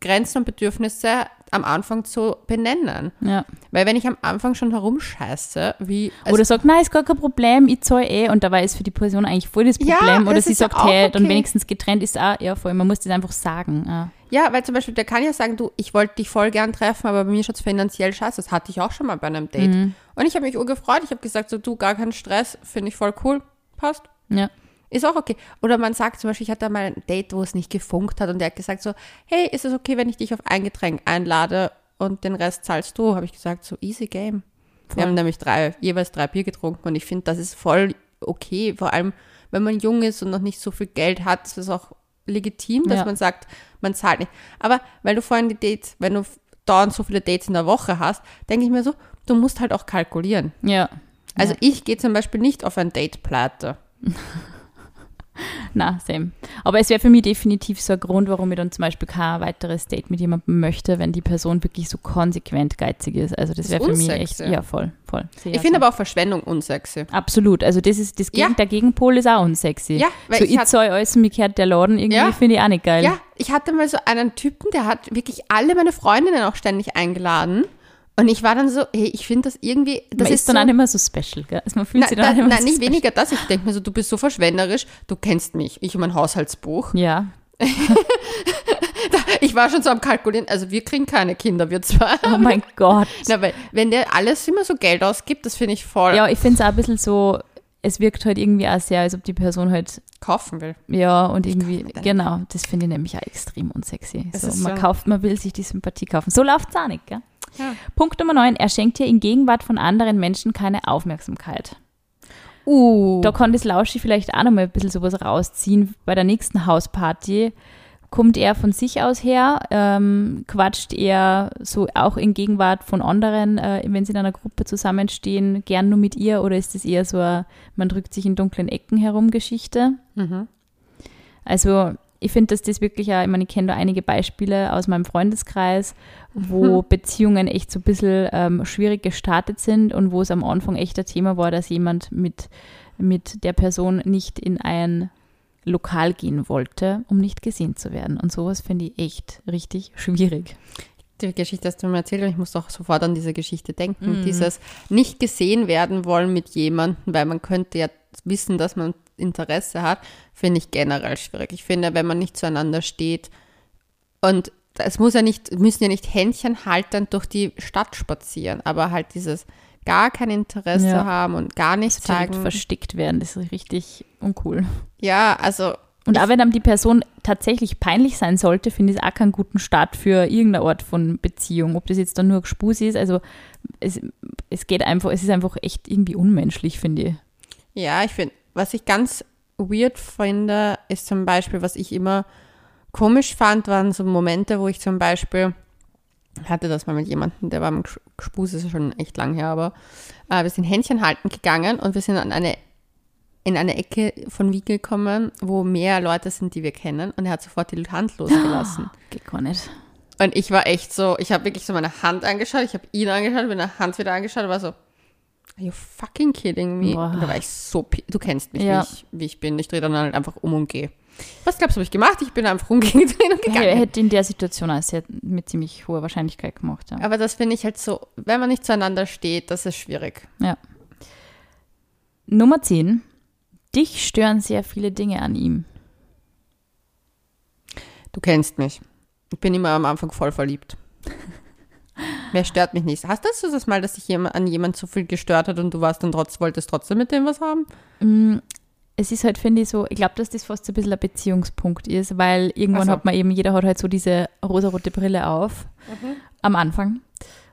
Grenzen und Bedürfnisse am Anfang zu benennen. Ja. Weil wenn ich am Anfang schon herumscheiße, wie. Also oder sagt, nein, ist gar kein Problem, ich zahle eh. Und dabei ist für die Person eigentlich voll das Problem. Ja, oder das sie sagt, hey, okay. dann wenigstens getrennt ist auch, ja voll, man muss das einfach sagen. Ja. ja, weil zum Beispiel, der kann ja sagen, du, ich wollte dich voll gern treffen, aber bei mir schaut es finanziell scheiße. Das hatte ich auch schon mal bei einem Date. Mhm. Und ich habe mich urgefreut. Ich habe gesagt, so, du, gar keinen Stress, finde ich voll cool, passt. Ja. Ist auch okay. Oder man sagt zum Beispiel, ich hatte mal ein Date, wo es nicht gefunkt hat und der hat gesagt so, hey, ist es okay, wenn ich dich auf ein Getränk einlade und den Rest zahlst du? Habe ich gesagt, so easy game. Voll. Wir haben nämlich drei, jeweils drei Bier getrunken und ich finde, das ist voll okay. Vor allem, wenn man jung ist und noch nicht so viel Geld hat, ist es auch legitim, dass ja. man sagt, man zahlt nicht. Aber weil du vorhin die Dates, wenn du dauernd so viele Dates in der Woche hast, denke ich mir so, du musst halt auch kalkulieren. Ja. Also ja. ich gehe zum Beispiel nicht auf ein Date-Platte. [laughs] [laughs] Na, same. Aber es wäre für mich definitiv so ein Grund, warum ich dann zum Beispiel kein weiteres Date mit jemandem möchte, wenn die Person wirklich so konsequent geizig ist. Also das, wäre für mich echt, ja voll, voll. Ich finde aber auch Verschwendung unsexy. Absolut. Also das ist, das Gegen, ja. der Gegenpol ist auch unsexy. Ja, weil so ich, ich zahle alles mir kehrt der Laden irgendwie, ja. finde ich auch nicht geil. Ja, ich hatte mal so einen Typen, der hat wirklich alle meine Freundinnen auch ständig eingeladen. Und ich war dann so, hey, ich finde das irgendwie. Das man ist, dann so, auch nicht mehr so special, gell? Also man fühlt na, sich dann da, auch nicht mehr Nein, so nicht special. weniger das. Ich denke mir so, du bist so verschwenderisch, du kennst mich, ich und mein Haushaltsbuch. Ja. [laughs] ich war schon so am Kalkulieren, also wir kriegen keine Kinder, wir zwei. Oh mein [laughs] Gott. Na, weil, wenn der alles immer so Geld ausgibt, das finde ich voll. Ja, ich finde es auch ein bisschen so, es wirkt halt irgendwie auch sehr, als ob die Person halt kaufen will. Ja, und ich irgendwie, genau, das finde ich nämlich auch extrem unsexy. So, man so kauft, man will sich die Sympathie kaufen. So läuft es auch nicht, gell? Ja. Punkt Nummer 9. Er schenkt dir in Gegenwart von anderen Menschen keine Aufmerksamkeit. Uh. Da das Lauschi vielleicht auch nochmal ein bisschen sowas rausziehen. Bei der nächsten Hausparty kommt er von sich aus her, ähm, quatscht er so auch in Gegenwart von anderen, äh, wenn sie in einer Gruppe zusammenstehen, gern nur mit ihr oder ist es eher so eine, man drückt sich in dunklen Ecken herum Geschichte? Mhm. Also ich finde, dass das wirklich, auch, ich meine, ich kenne da einige Beispiele aus meinem Freundeskreis, wo mhm. Beziehungen echt so ein bisschen ähm, schwierig gestartet sind und wo es am Anfang echt ein Thema war, dass jemand mit, mit der Person nicht in ein Lokal gehen wollte, um nicht gesehen zu werden. Und sowas finde ich echt richtig schwierig. Die Geschichte hast du mir erzählt und ich muss doch sofort an diese Geschichte denken. Mhm. Dieses nicht gesehen werden wollen mit jemandem, weil man könnte ja wissen, dass man Interesse hat, finde ich generell schwierig. Ich finde, wenn man nicht zueinander steht und es muss ja nicht, müssen ja nicht Händchen haltend durch die Stadt spazieren, aber halt dieses gar kein Interesse ja. haben und gar nicht zeigen. Versteckt werden, das ist richtig uncool. Ja, also. Und auch wenn einem die Person tatsächlich peinlich sein sollte, finde ich es auch keinen guten Start für irgendeine Art von Beziehung. Ob das jetzt dann nur Spus ist, also es, es geht einfach, es ist einfach echt irgendwie unmenschlich, finde ich. Ja, ich finde, was ich ganz weird finde, ist zum Beispiel, was ich immer komisch fand, waren so Momente, wo ich zum Beispiel hatte das mal mit jemandem, der war im Spus, ist schon echt lang her, aber äh, wir sind Händchen halten gegangen und wir sind an eine in eine Ecke von Wien gekommen, wo mehr Leute sind, die wir kennen. Und er hat sofort die Hand losgelassen. Geht gar nicht. Und ich war echt so, ich habe wirklich so meine Hand angeschaut, ich habe ihn angeschaut, meine Hand wieder angeschaut und war so, are you fucking kidding me? Boah. Da war ich so, du kennst mich, Ja. wie, ich, wie ich bin. Ich drehe dann halt einfach um und gehe. Was glaubst du, habe ich gemacht? Ich bin einfach umgedreht [laughs] und Er gegangen. hätte in der Situation sehr, mit ziemlich hoher Wahrscheinlichkeit gemacht. Ja. Aber das finde ich halt so, wenn man nicht zueinander steht, das ist schwierig. ja. Nummer 10. Dich stören sehr viele Dinge an ihm. Du kennst mich. Ich bin immer am Anfang voll verliebt. [laughs] Wer stört mich nicht? Hast du das mal, dass dich jemand, an jemand so viel gestört hat und du warst dann trotz, wolltest trotzdem mit dem was haben? Mm, Es ist halt, finde ich, so, ich glaube, dass das fast so ein bisschen ein Beziehungspunkt ist, weil irgendwann so. hat man eben, jeder hat halt so diese rosarote Brille auf am Anfang.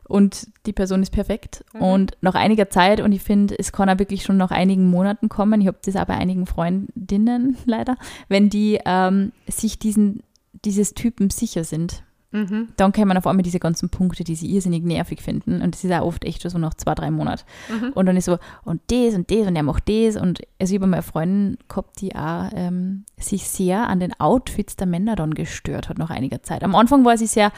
Und die Person ist perfekt. Und nach einiger Zeit, und ich finde, es kann auch wirklich schon nach einigen Monaten kommen, ich habe das auch bei einigen Freundinnen [laughs] leider, wenn die ähm, sich diesen, dieses Typen sicher sind, Mhm. dann kommen auf einmal diese ganzen Punkte, die sie irrsinnig nervig finden. Und das ist auch oft echt schon so nach zwei, drei Monaten. Mhm. Und dann ist so, und das und das und er macht das. Und also ich habe mal eine Freundin gehabt, die auch ähm, sich sehr an den Outfits der Männer dann gestört hat nach einiger Zeit. Am Anfang war sie sehr,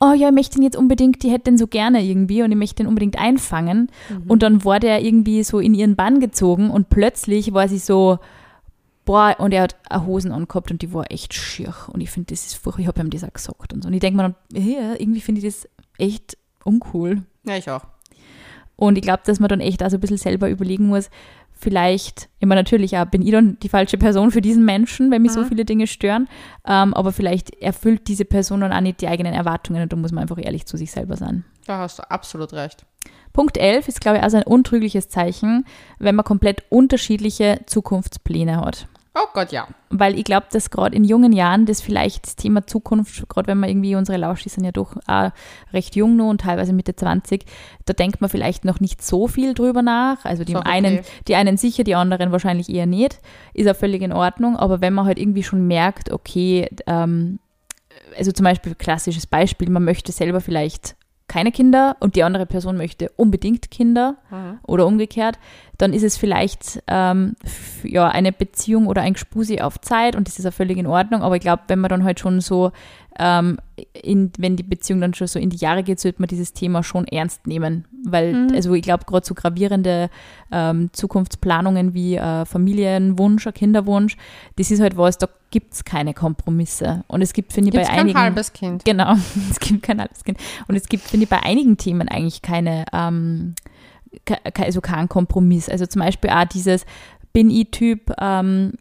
oh ja, ich möchte ihn jetzt unbedingt, die hätte den so gerne irgendwie und ich möchte den unbedingt einfangen. Und dann war der irgendwie so in ihren Bann gezogen und plötzlich war sie so, boah, und er hat eine Hosen angehabt und die war echt schier. Und ich finde, das ist furchtbar, ich habe ihm das auch gesagt und so. Und ich denke mir dann, ja, irgendwie finde ich das echt uncool. Ja, ich auch. Und ich glaube, dass man dann echt auch so ein bisschen selber überlegen muss, vielleicht, immer natürlich auch, bin ich dann die falsche Person für diesen Menschen, wenn mich so Mhm. viele Dinge stören, ähm, aber vielleicht erfüllt diese Person dann auch nicht die eigenen Erwartungen und da muss man einfach ehrlich zu sich selber sein. Da hast du absolut recht. Punkt 11 ist, glaube ich, also ein untrügliches Zeichen, wenn man komplett unterschiedliche Zukunftspläne hat. Oh Gott, ja. Weil ich glaube, dass gerade in jungen Jahren das vielleicht das Thema Zukunft, gerade wenn man irgendwie unsere Lauschis sind ja doch auch recht jung noch und teilweise Mitte 20, da denkt man vielleicht noch nicht so viel drüber nach. Also die Ist auch einen, okay. die einen sicher, die anderen wahrscheinlich eher nicht. Ist auch völlig in Ordnung. Aber wenn man halt irgendwie schon merkt, okay, ähm, also zum Beispiel klassisches Beispiel, man möchte selber vielleicht keine Kinder und die andere Person möchte unbedingt Kinder Mhm. oder umgekehrt, dann ist es vielleicht ähm, ja, eine Beziehung oder ein Gespusi auf Zeit und das ist ja völlig in Ordnung. Aber ich glaube, wenn man dann halt schon so, ähm, in, wenn die Beziehung dann schon so in die Jahre geht, sollte man dieses Thema schon ernst nehmen. Weil, Mhm. also ich glaube, gerade so gravierende ähm, Zukunftsplanungen wie äh, Familienwunsch, Kinderwunsch, das ist halt was, da gibt es keine Kompromisse. Und es gibt, finde ich, bei kein einigen. halbes Kind. Genau, [laughs] es gibt kein halbes Kind. Und es gibt, finde ich, bei einigen Themen eigentlich keine, ähm, also keinen Kompromiss. Also zum Beispiel auch dieses, bin ich Typ, ähm,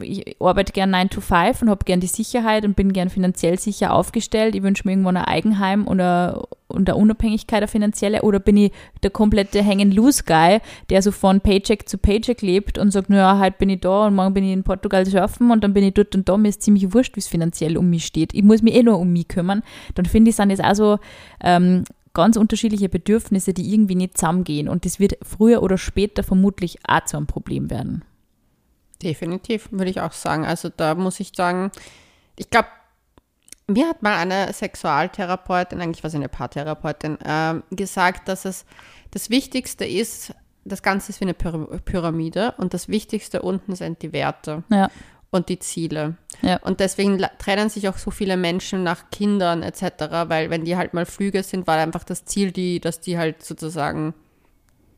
ich arbeite gern 9 to 5 und habe gern die Sicherheit und bin gern finanziell sicher aufgestellt. Ich wünsche mir irgendwann ein Eigenheim und eine, und eine Unabhängigkeit, eine finanzielle. Oder bin ich der komplette Hang-and-Loose-Guy, der so von Paycheck zu Paycheck lebt und sagt, naja, halt bin ich da und morgen bin ich in Portugal surfen und dann bin ich dort und da. Mir ist ziemlich wurscht, wie es finanziell um mich steht. Ich muss mich eh nur um mich kümmern. Dann finde ich, sind das auch so ähm, ganz unterschiedliche Bedürfnisse, die irgendwie nicht zusammengehen. Und das wird früher oder später vermutlich auch zu einem Problem werden. Definitiv, würde ich auch sagen. Also da muss ich sagen, ich glaube, mir hat mal eine Sexualtherapeutin, eigentlich war sie eine Paartherapeutin, ähm, gesagt, dass es das Wichtigste ist, das Ganze ist wie eine Pyra- Pyramide und das Wichtigste unten sind die Werte Ja. und die Ziele. Ja. Und deswegen trennen sich auch so viele Menschen nach Kindern etc., weil wenn die halt mal Flüge sind, war einfach das Ziel, die, dass die halt sozusagen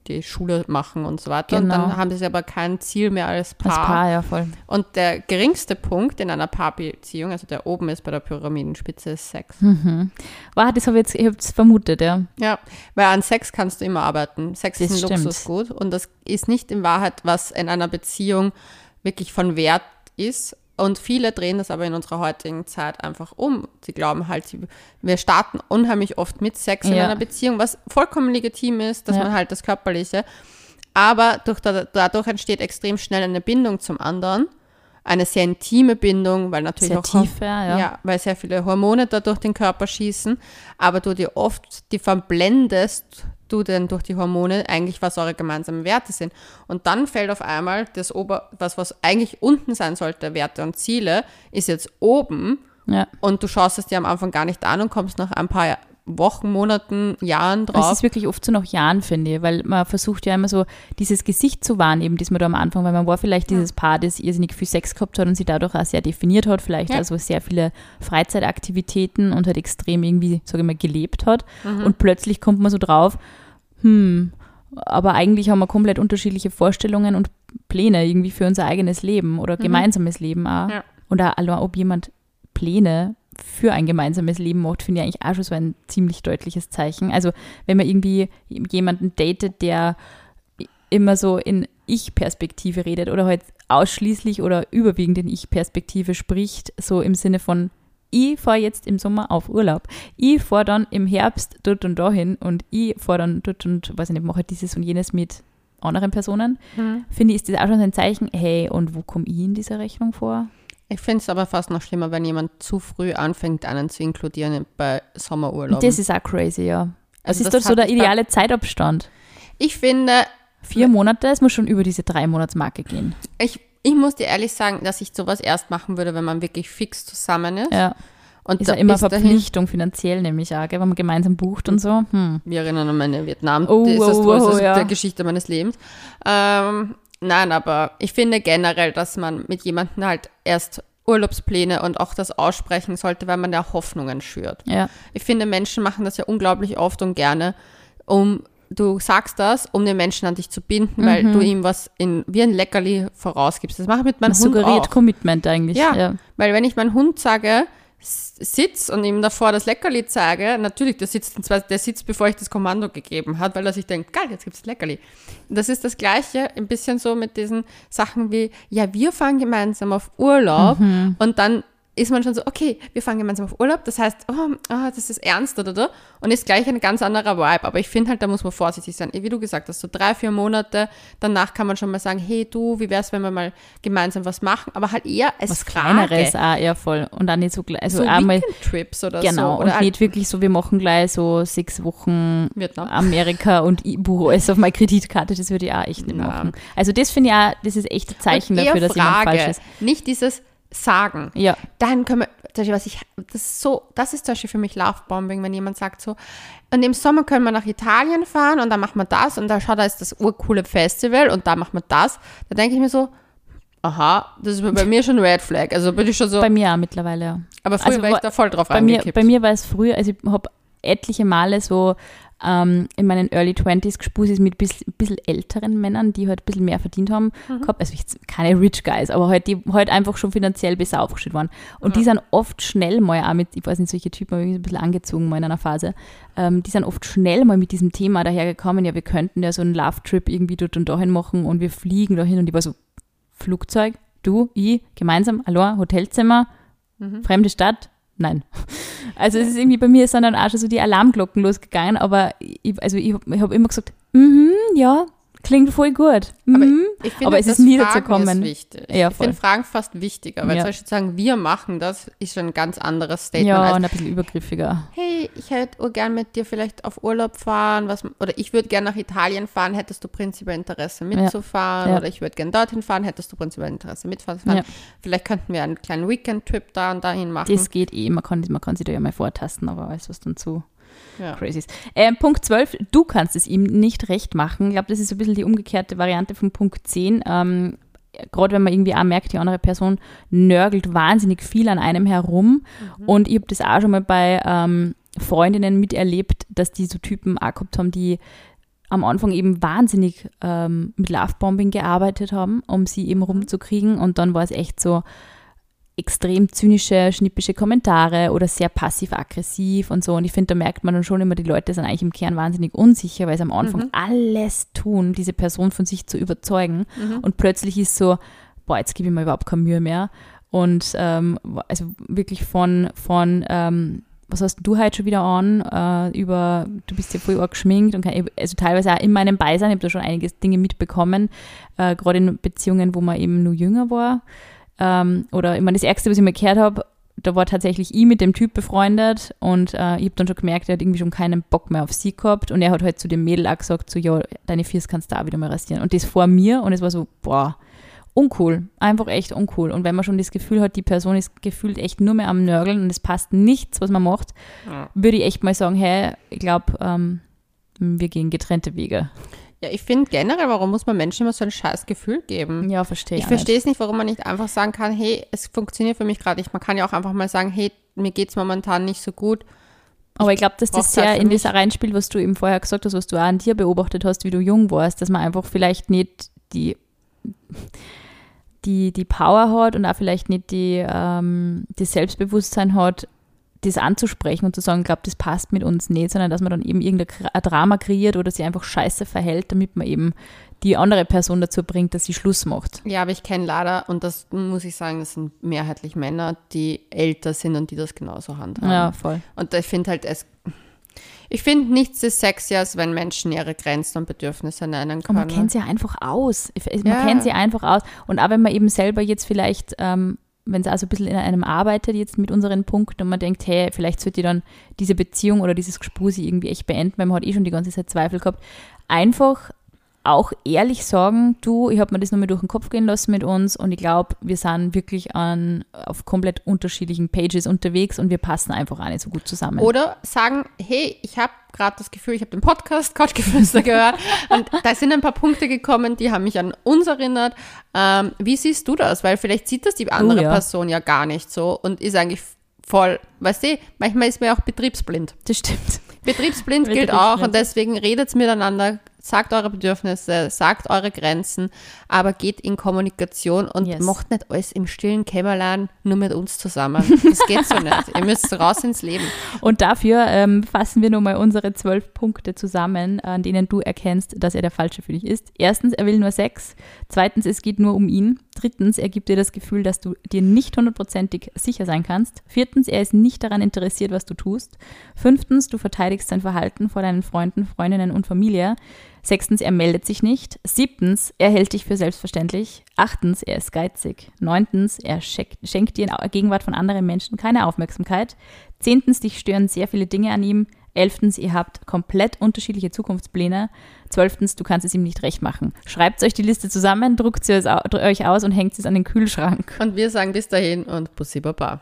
die Schule machen und so weiter. Und Genau. dann haben sie aber kein Ziel mehr als Paar. Als Paar, ja, voll. Und der geringste Punkt in einer Paarbeziehung, also der oben ist bei der Pyramidenspitze, ist Sex. Mhm. Wow, das habe ich jetzt ich hab's vermutet, ja. Ja, weil an Sex kannst du immer arbeiten. Sex Das ist ein stimmt. Luxusgut und das ist nicht in Wahrheit, was in einer Beziehung wirklich von Wert ist. Und viele drehen das aber in unserer heutigen Zeit einfach um. Sie glauben halt, sie, wir starten unheimlich oft mit Sex in Ja. einer Beziehung, was vollkommen legitim ist, dass Ja. man halt das Körperliche. Aber durch, dadurch entsteht extrem schnell eine Bindung zum anderen. Eine sehr intime Bindung, weil natürlich Sehr auch tief, ja. ja. weil sehr viele Hormone da durch den Körper schießen, aber du dir oft die verblendest, du denn durch die Hormone eigentlich, was eure gemeinsamen Werte sind. Und dann fällt auf einmal das Ober, was, was eigentlich unten sein sollte, Werte und Ziele, ist jetzt oben ja. und du schaust es dir am Anfang gar nicht an und kommst nach ein paar Wochen, Monaten, Jahren drauf. Es ist wirklich oft so nach Jahren, finde ich, weil man versucht ja immer so dieses Gesicht zu wahrnehmen, das man da am Anfang, weil man war vielleicht dieses Paar, das irrsinnig viel Sex gehabt hat und sich dadurch auch sehr definiert hat, vielleicht Ja. also sehr viele Freizeitaktivitäten und halt extrem irgendwie, sage ich mal, gelebt hat. Und plötzlich kommt man so drauf, hm, aber eigentlich haben wir komplett unterschiedliche Vorstellungen und Pläne irgendwie für unser eigenes Leben oder gemeinsames Leben auch. Ja. Und auch, allein, ob jemand Pläne für ein gemeinsames Leben macht, finde ich eigentlich auch schon so ein ziemlich deutliches Zeichen. Also wenn man irgendwie jemanden datet, der immer so in Ich-Perspektive redet oder halt ausschließlich oder überwiegend in Ich-Perspektive spricht, so im Sinne von ich fahre jetzt im Sommer auf Urlaub. Ich fahre dann im Herbst dort und dahin und ich fahre dann dort und, weiß ich nicht, mache dieses und jenes mit anderen Personen. Mhm. Finde ich, ist das auch schon ein Zeichen, hey, und wo komme ich in dieser Rechnung vor? Ich finde es aber fast noch schlimmer, wenn jemand zu früh anfängt, einen zu inkludieren bei Sommerurlaub. Das ist auch crazy, ja. Also ist das doch so der ideale Zeitabstand? Ich finde, Vier Monate, es muss schon über diese drei Monatsmarke gehen. ich, ich muss dir ehrlich sagen, dass ich sowas erst machen würde, wenn man wirklich fix zusammen ist. Ja. Und Ist da ja immer Verpflichtung finanziell, nämlich auch, gell, wenn man gemeinsam bucht und so. Hm. Wir erinnern an meine Vietnam, Oh, das ist oh, oh, ist ja. Geschichte meines Lebens. Ähm, nein, aber ich finde generell, dass man mit jemandem halt erst Urlaubspläne und auch das aussprechen sollte, weil man ja Hoffnungen schürt. Ja. Ich finde, Menschen machen das ja unglaublich oft und gerne, um du sagst das, um den Menschen an dich zu binden, weil Mhm. du ihm was in wie ein Leckerli vorausgibst. Das mache ich mit meinem Man Hund suggeriert auch. Commitment eigentlich. Ja. ja. Weil wenn ich meinem Hund sage, s- sitz und ihm davor das Leckerli zeige, natürlich, der sitzt, der sitzt, bevor ich das Kommando gegeben hat, weil er sich denkt, geil, jetzt gibt's das Leckerli. Das ist das Gleiche, ein bisschen so mit diesen Sachen wie, ja, wir fahren gemeinsam auf Urlaub und dann ist man schon so, okay, wir fahren gemeinsam auf Urlaub, das heißt, oh, oh, das ist ernst, oder, oder? Und ist gleich ein ganz anderer Vibe. Aber ich finde halt, da muss man vorsichtig sein. Wie du gesagt hast, so drei, vier Monate, danach kann man schon mal sagen, hey du, wie wär's, wenn wir mal gemeinsam was machen? Aber halt eher als Was Frage. Kleineres auch eher voll. Und dann nicht so gleich. Also so einmal, Weekend-Trips oder genau. so. Oder und nicht wirklich so, wir machen gleich so sechs Wochen Vietnam. Amerika und ich buche alles auf meine Kreditkarte. Das würde ich auch echt nicht Ja. machen. Also das finde ich auch, das ist echt ein Zeichen Und eher dafür, dass jemand falsch ist. Nicht dieses Sagen. Ja. Dann können wir, zum Beispiel, was ich, das ist so, das ist zum Beispiel für mich Lovebombing, wenn jemand sagt so, und im Sommer können wir nach Italien fahren und dann machen wir das und da schau, da ist das urcoole Festival und da machen wir das. Da denke ich mir so, aha, das ist bei mir schon Red Flag. Also bin ich schon so, Bei mir auch mittlerweile, ja. aber früher also war ich da voll drauf Bei mir, angekippt. bei mir war es früher, also ich habe etliche Male so ähm, in meinen Early 20s gespusit mit ein bisschen, bisschen älteren Männern, die halt ein bisschen mehr verdient haben, Mhm. gehabt. Also keine Rich Guys, aber halt die halt einfach schon finanziell besser aufgestellt waren. Und die sind oft schnell mal auch mit, ich weiß nicht, solche Typen habe ich ein bisschen angezogen mal in einer Phase, ähm, die sind oft schnell mal mit diesem Thema dahergekommen, ja, wir könnten ja so einen Love-Trip irgendwie dort und dahin machen und wir fliegen dahin und ich war so, Flugzeug, du, ich, gemeinsam, allein, Hotelzimmer, fremde Stadt, nein. [laughs] Also es ist irgendwie bei mir sind dann auch schon so die Alarmglocken losgegangen, aber ich, also ich, ich habe immer gesagt, mhm, ja, klingt voll gut. Mhm. Ich finde, aber es ist nie Fragen dazu gekommen. Ist. Ja, ich finde Fragen fast wichtiger, weil Ja. zum Beispiel sagen, wir machen das, ist schon ein ganz anderes Statement Ja, als und ein bisschen übergriffiger. hey, ich hätte urgern mit dir vielleicht auf Urlaub fahren, was, oder ich würde gerne nach Italien fahren, hättest du prinzipiell Interesse mitzufahren, Ja. oder ich würde gerne dorthin fahren, hättest du prinzipiell Interesse mitfahren. Ja. Vielleicht könnten wir einen kleinen Weekend-Trip da und dahin machen. Das geht eh, man kann, man kann sich da ja mal vortasten, aber alles, was dann zu ja. crazy ist. Ähm, Punkt 12, du kannst es ihm nicht recht machen. Ich glaube, das ist so ein bisschen die umgekehrte Variante von Punkt 10. Ähm, Gerade wenn man irgendwie auch merkt, die andere Person nörgelt wahnsinnig viel an einem herum. Und ich habe das auch schon mal bei ähm, Freundinnen miterlebt, dass die so Typen auch gehabt haben, die am Anfang eben wahnsinnig ähm, mit Lovebombing gearbeitet haben, um sie eben rumzukriegen. Und dann war es echt so extrem zynische, schnippische Kommentare oder sehr passiv-aggressiv und so. Und ich finde, da merkt man dann schon immer, die Leute sind eigentlich im Kern wahnsinnig unsicher, weil sie am Anfang alles tun, diese Person von sich zu überzeugen. Und plötzlich ist so, boah, jetzt gebe ich mir überhaupt keine Mühe mehr. Und ähm, also wirklich von, von ähm, was hast du heute schon wieder an, äh, über, du bist ja voll arg geschminkt und kann, also teilweise auch in meinem Beisein, ich habe da schon einige Dinge mitbekommen, äh, gerade in Beziehungen, wo man eben nur jünger war. Ähm, oder ich meine, das Ärgste, was ich mal gehört habe, da war tatsächlich ich mit dem Typ befreundet und äh, ich habe dann schon gemerkt, er hat irgendwie schon keinen Bock mehr auf sie gehabt und er hat halt zu dem Mädel auch gesagt, so, ja, deine Fiers kannst du auch wieder mal rasieren. Und das vor mir und es war so, boah, uncool. Einfach echt uncool. Und wenn man schon das Gefühl hat, die Person ist gefühlt echt nur mehr am Nörgeln und es passt nichts, was man macht, würde ich echt mal sagen, hey, ich glaube, ähm, wir gehen getrennte Wege. Ja, ich finde generell, warum muss man Menschen immer so ein scheiß Gefühl geben? Ja, verstehe ich. Ich verstehe es nicht, warum man nicht einfach sagen kann, hey, es funktioniert für mich gerade nicht. Man kann ja auch einfach mal sagen, hey, mir geht es momentan nicht so gut. Aber ich glaube, dass das sehr halt in das reinspielt, was du eben vorher gesagt hast, was du auch an dir beobachtet hast, wie du jung warst, dass man einfach vielleicht nicht die, die, die Power hat und auch vielleicht nicht die, ähm, das Selbstbewusstsein hat, das anzusprechen und zu sagen, ich glaube, das passt mit uns nicht, sondern dass man dann eben irgendein Drama kreiert oder sie einfach scheiße verhält, damit man eben die andere Person dazu bringt, dass sie Schluss macht. Ja, aber ich kenne leider, und das muss ich sagen, das sind mehrheitlich Männer, die älter sind und die das genauso handhaben. Ja, voll. Und ich finde halt, es, ich finde nichts ist sexier, als wenn Menschen ihre Grenzen und Bedürfnisse nennen können. Und man kennt sie einfach aus. Man ja. kennt sie einfach aus. Und auch wenn man eben selber jetzt vielleicht ähm, wenn es also ein bisschen in einem arbeitet jetzt mit unseren Punkten und man denkt, hey, vielleicht sollte dann diese Beziehung oder dieses Gespur irgendwie echt beenden, weil man hat eh schon die ganze Zeit Zweifel gehabt. Einfach auch ehrlich sagen, du, ich habe mir das nochmal durch den Kopf gehen lassen mit uns und ich glaube, wir sind wirklich an, auf komplett unterschiedlichen Pages unterwegs und wir passen einfach auch nicht so gut zusammen. Oder sagen, hey, ich habe gerade das Gefühl, ich habe den Podcast Couchgeflüster [laughs] gehört und da sind ein paar Punkte gekommen, die haben mich an uns erinnert. Ähm, wie siehst du das? Weil vielleicht sieht das die andere oh, ja. Person ja gar nicht so und ist eigentlich voll, weißt du, manchmal ist man ja auch betriebsblind. Das stimmt. Betriebsblind gilt auch und deswegen redet miteinander, sagt eure Bedürfnisse, sagt eure Grenzen, aber geht in Kommunikation und yes. macht nicht alles im stillen Kämmerlein nur mit uns zusammen. Das geht so nicht. Ihr müsst raus ins Leben. Und dafür ähm, fassen wir nochmal unsere zwölf Punkte zusammen, an denen du erkennst, dass er der Falsche für dich ist. Erstens, er will nur Sex. Zweitens, es geht nur um ihn. Drittens, er gibt dir das Gefühl, dass du dir nicht hundertprozentig sicher sein kannst. Viertens, er ist nicht daran interessiert, was du tust. Fünftens, du verteidigst sein Verhalten vor deinen Freunden, Freundinnen und Familie. Sechstens, er meldet sich nicht. Siebtens, er hält dich für selbstverständlich. Achtens, er ist geizig. Neuntens, er schenkt dir in Gegenwart von anderen Menschen keine Aufmerksamkeit. Zehntens, dich stören sehr viele Dinge an ihm. Elftens, ihr habt komplett unterschiedliche Zukunftspläne. Zwölftens, du kannst es ihm nicht recht machen. Schreibt euch die Liste zusammen, druckt sie euch aus und hängt sie an den Kühlschrank. Und wir sagen bis dahin und Bussi Baba.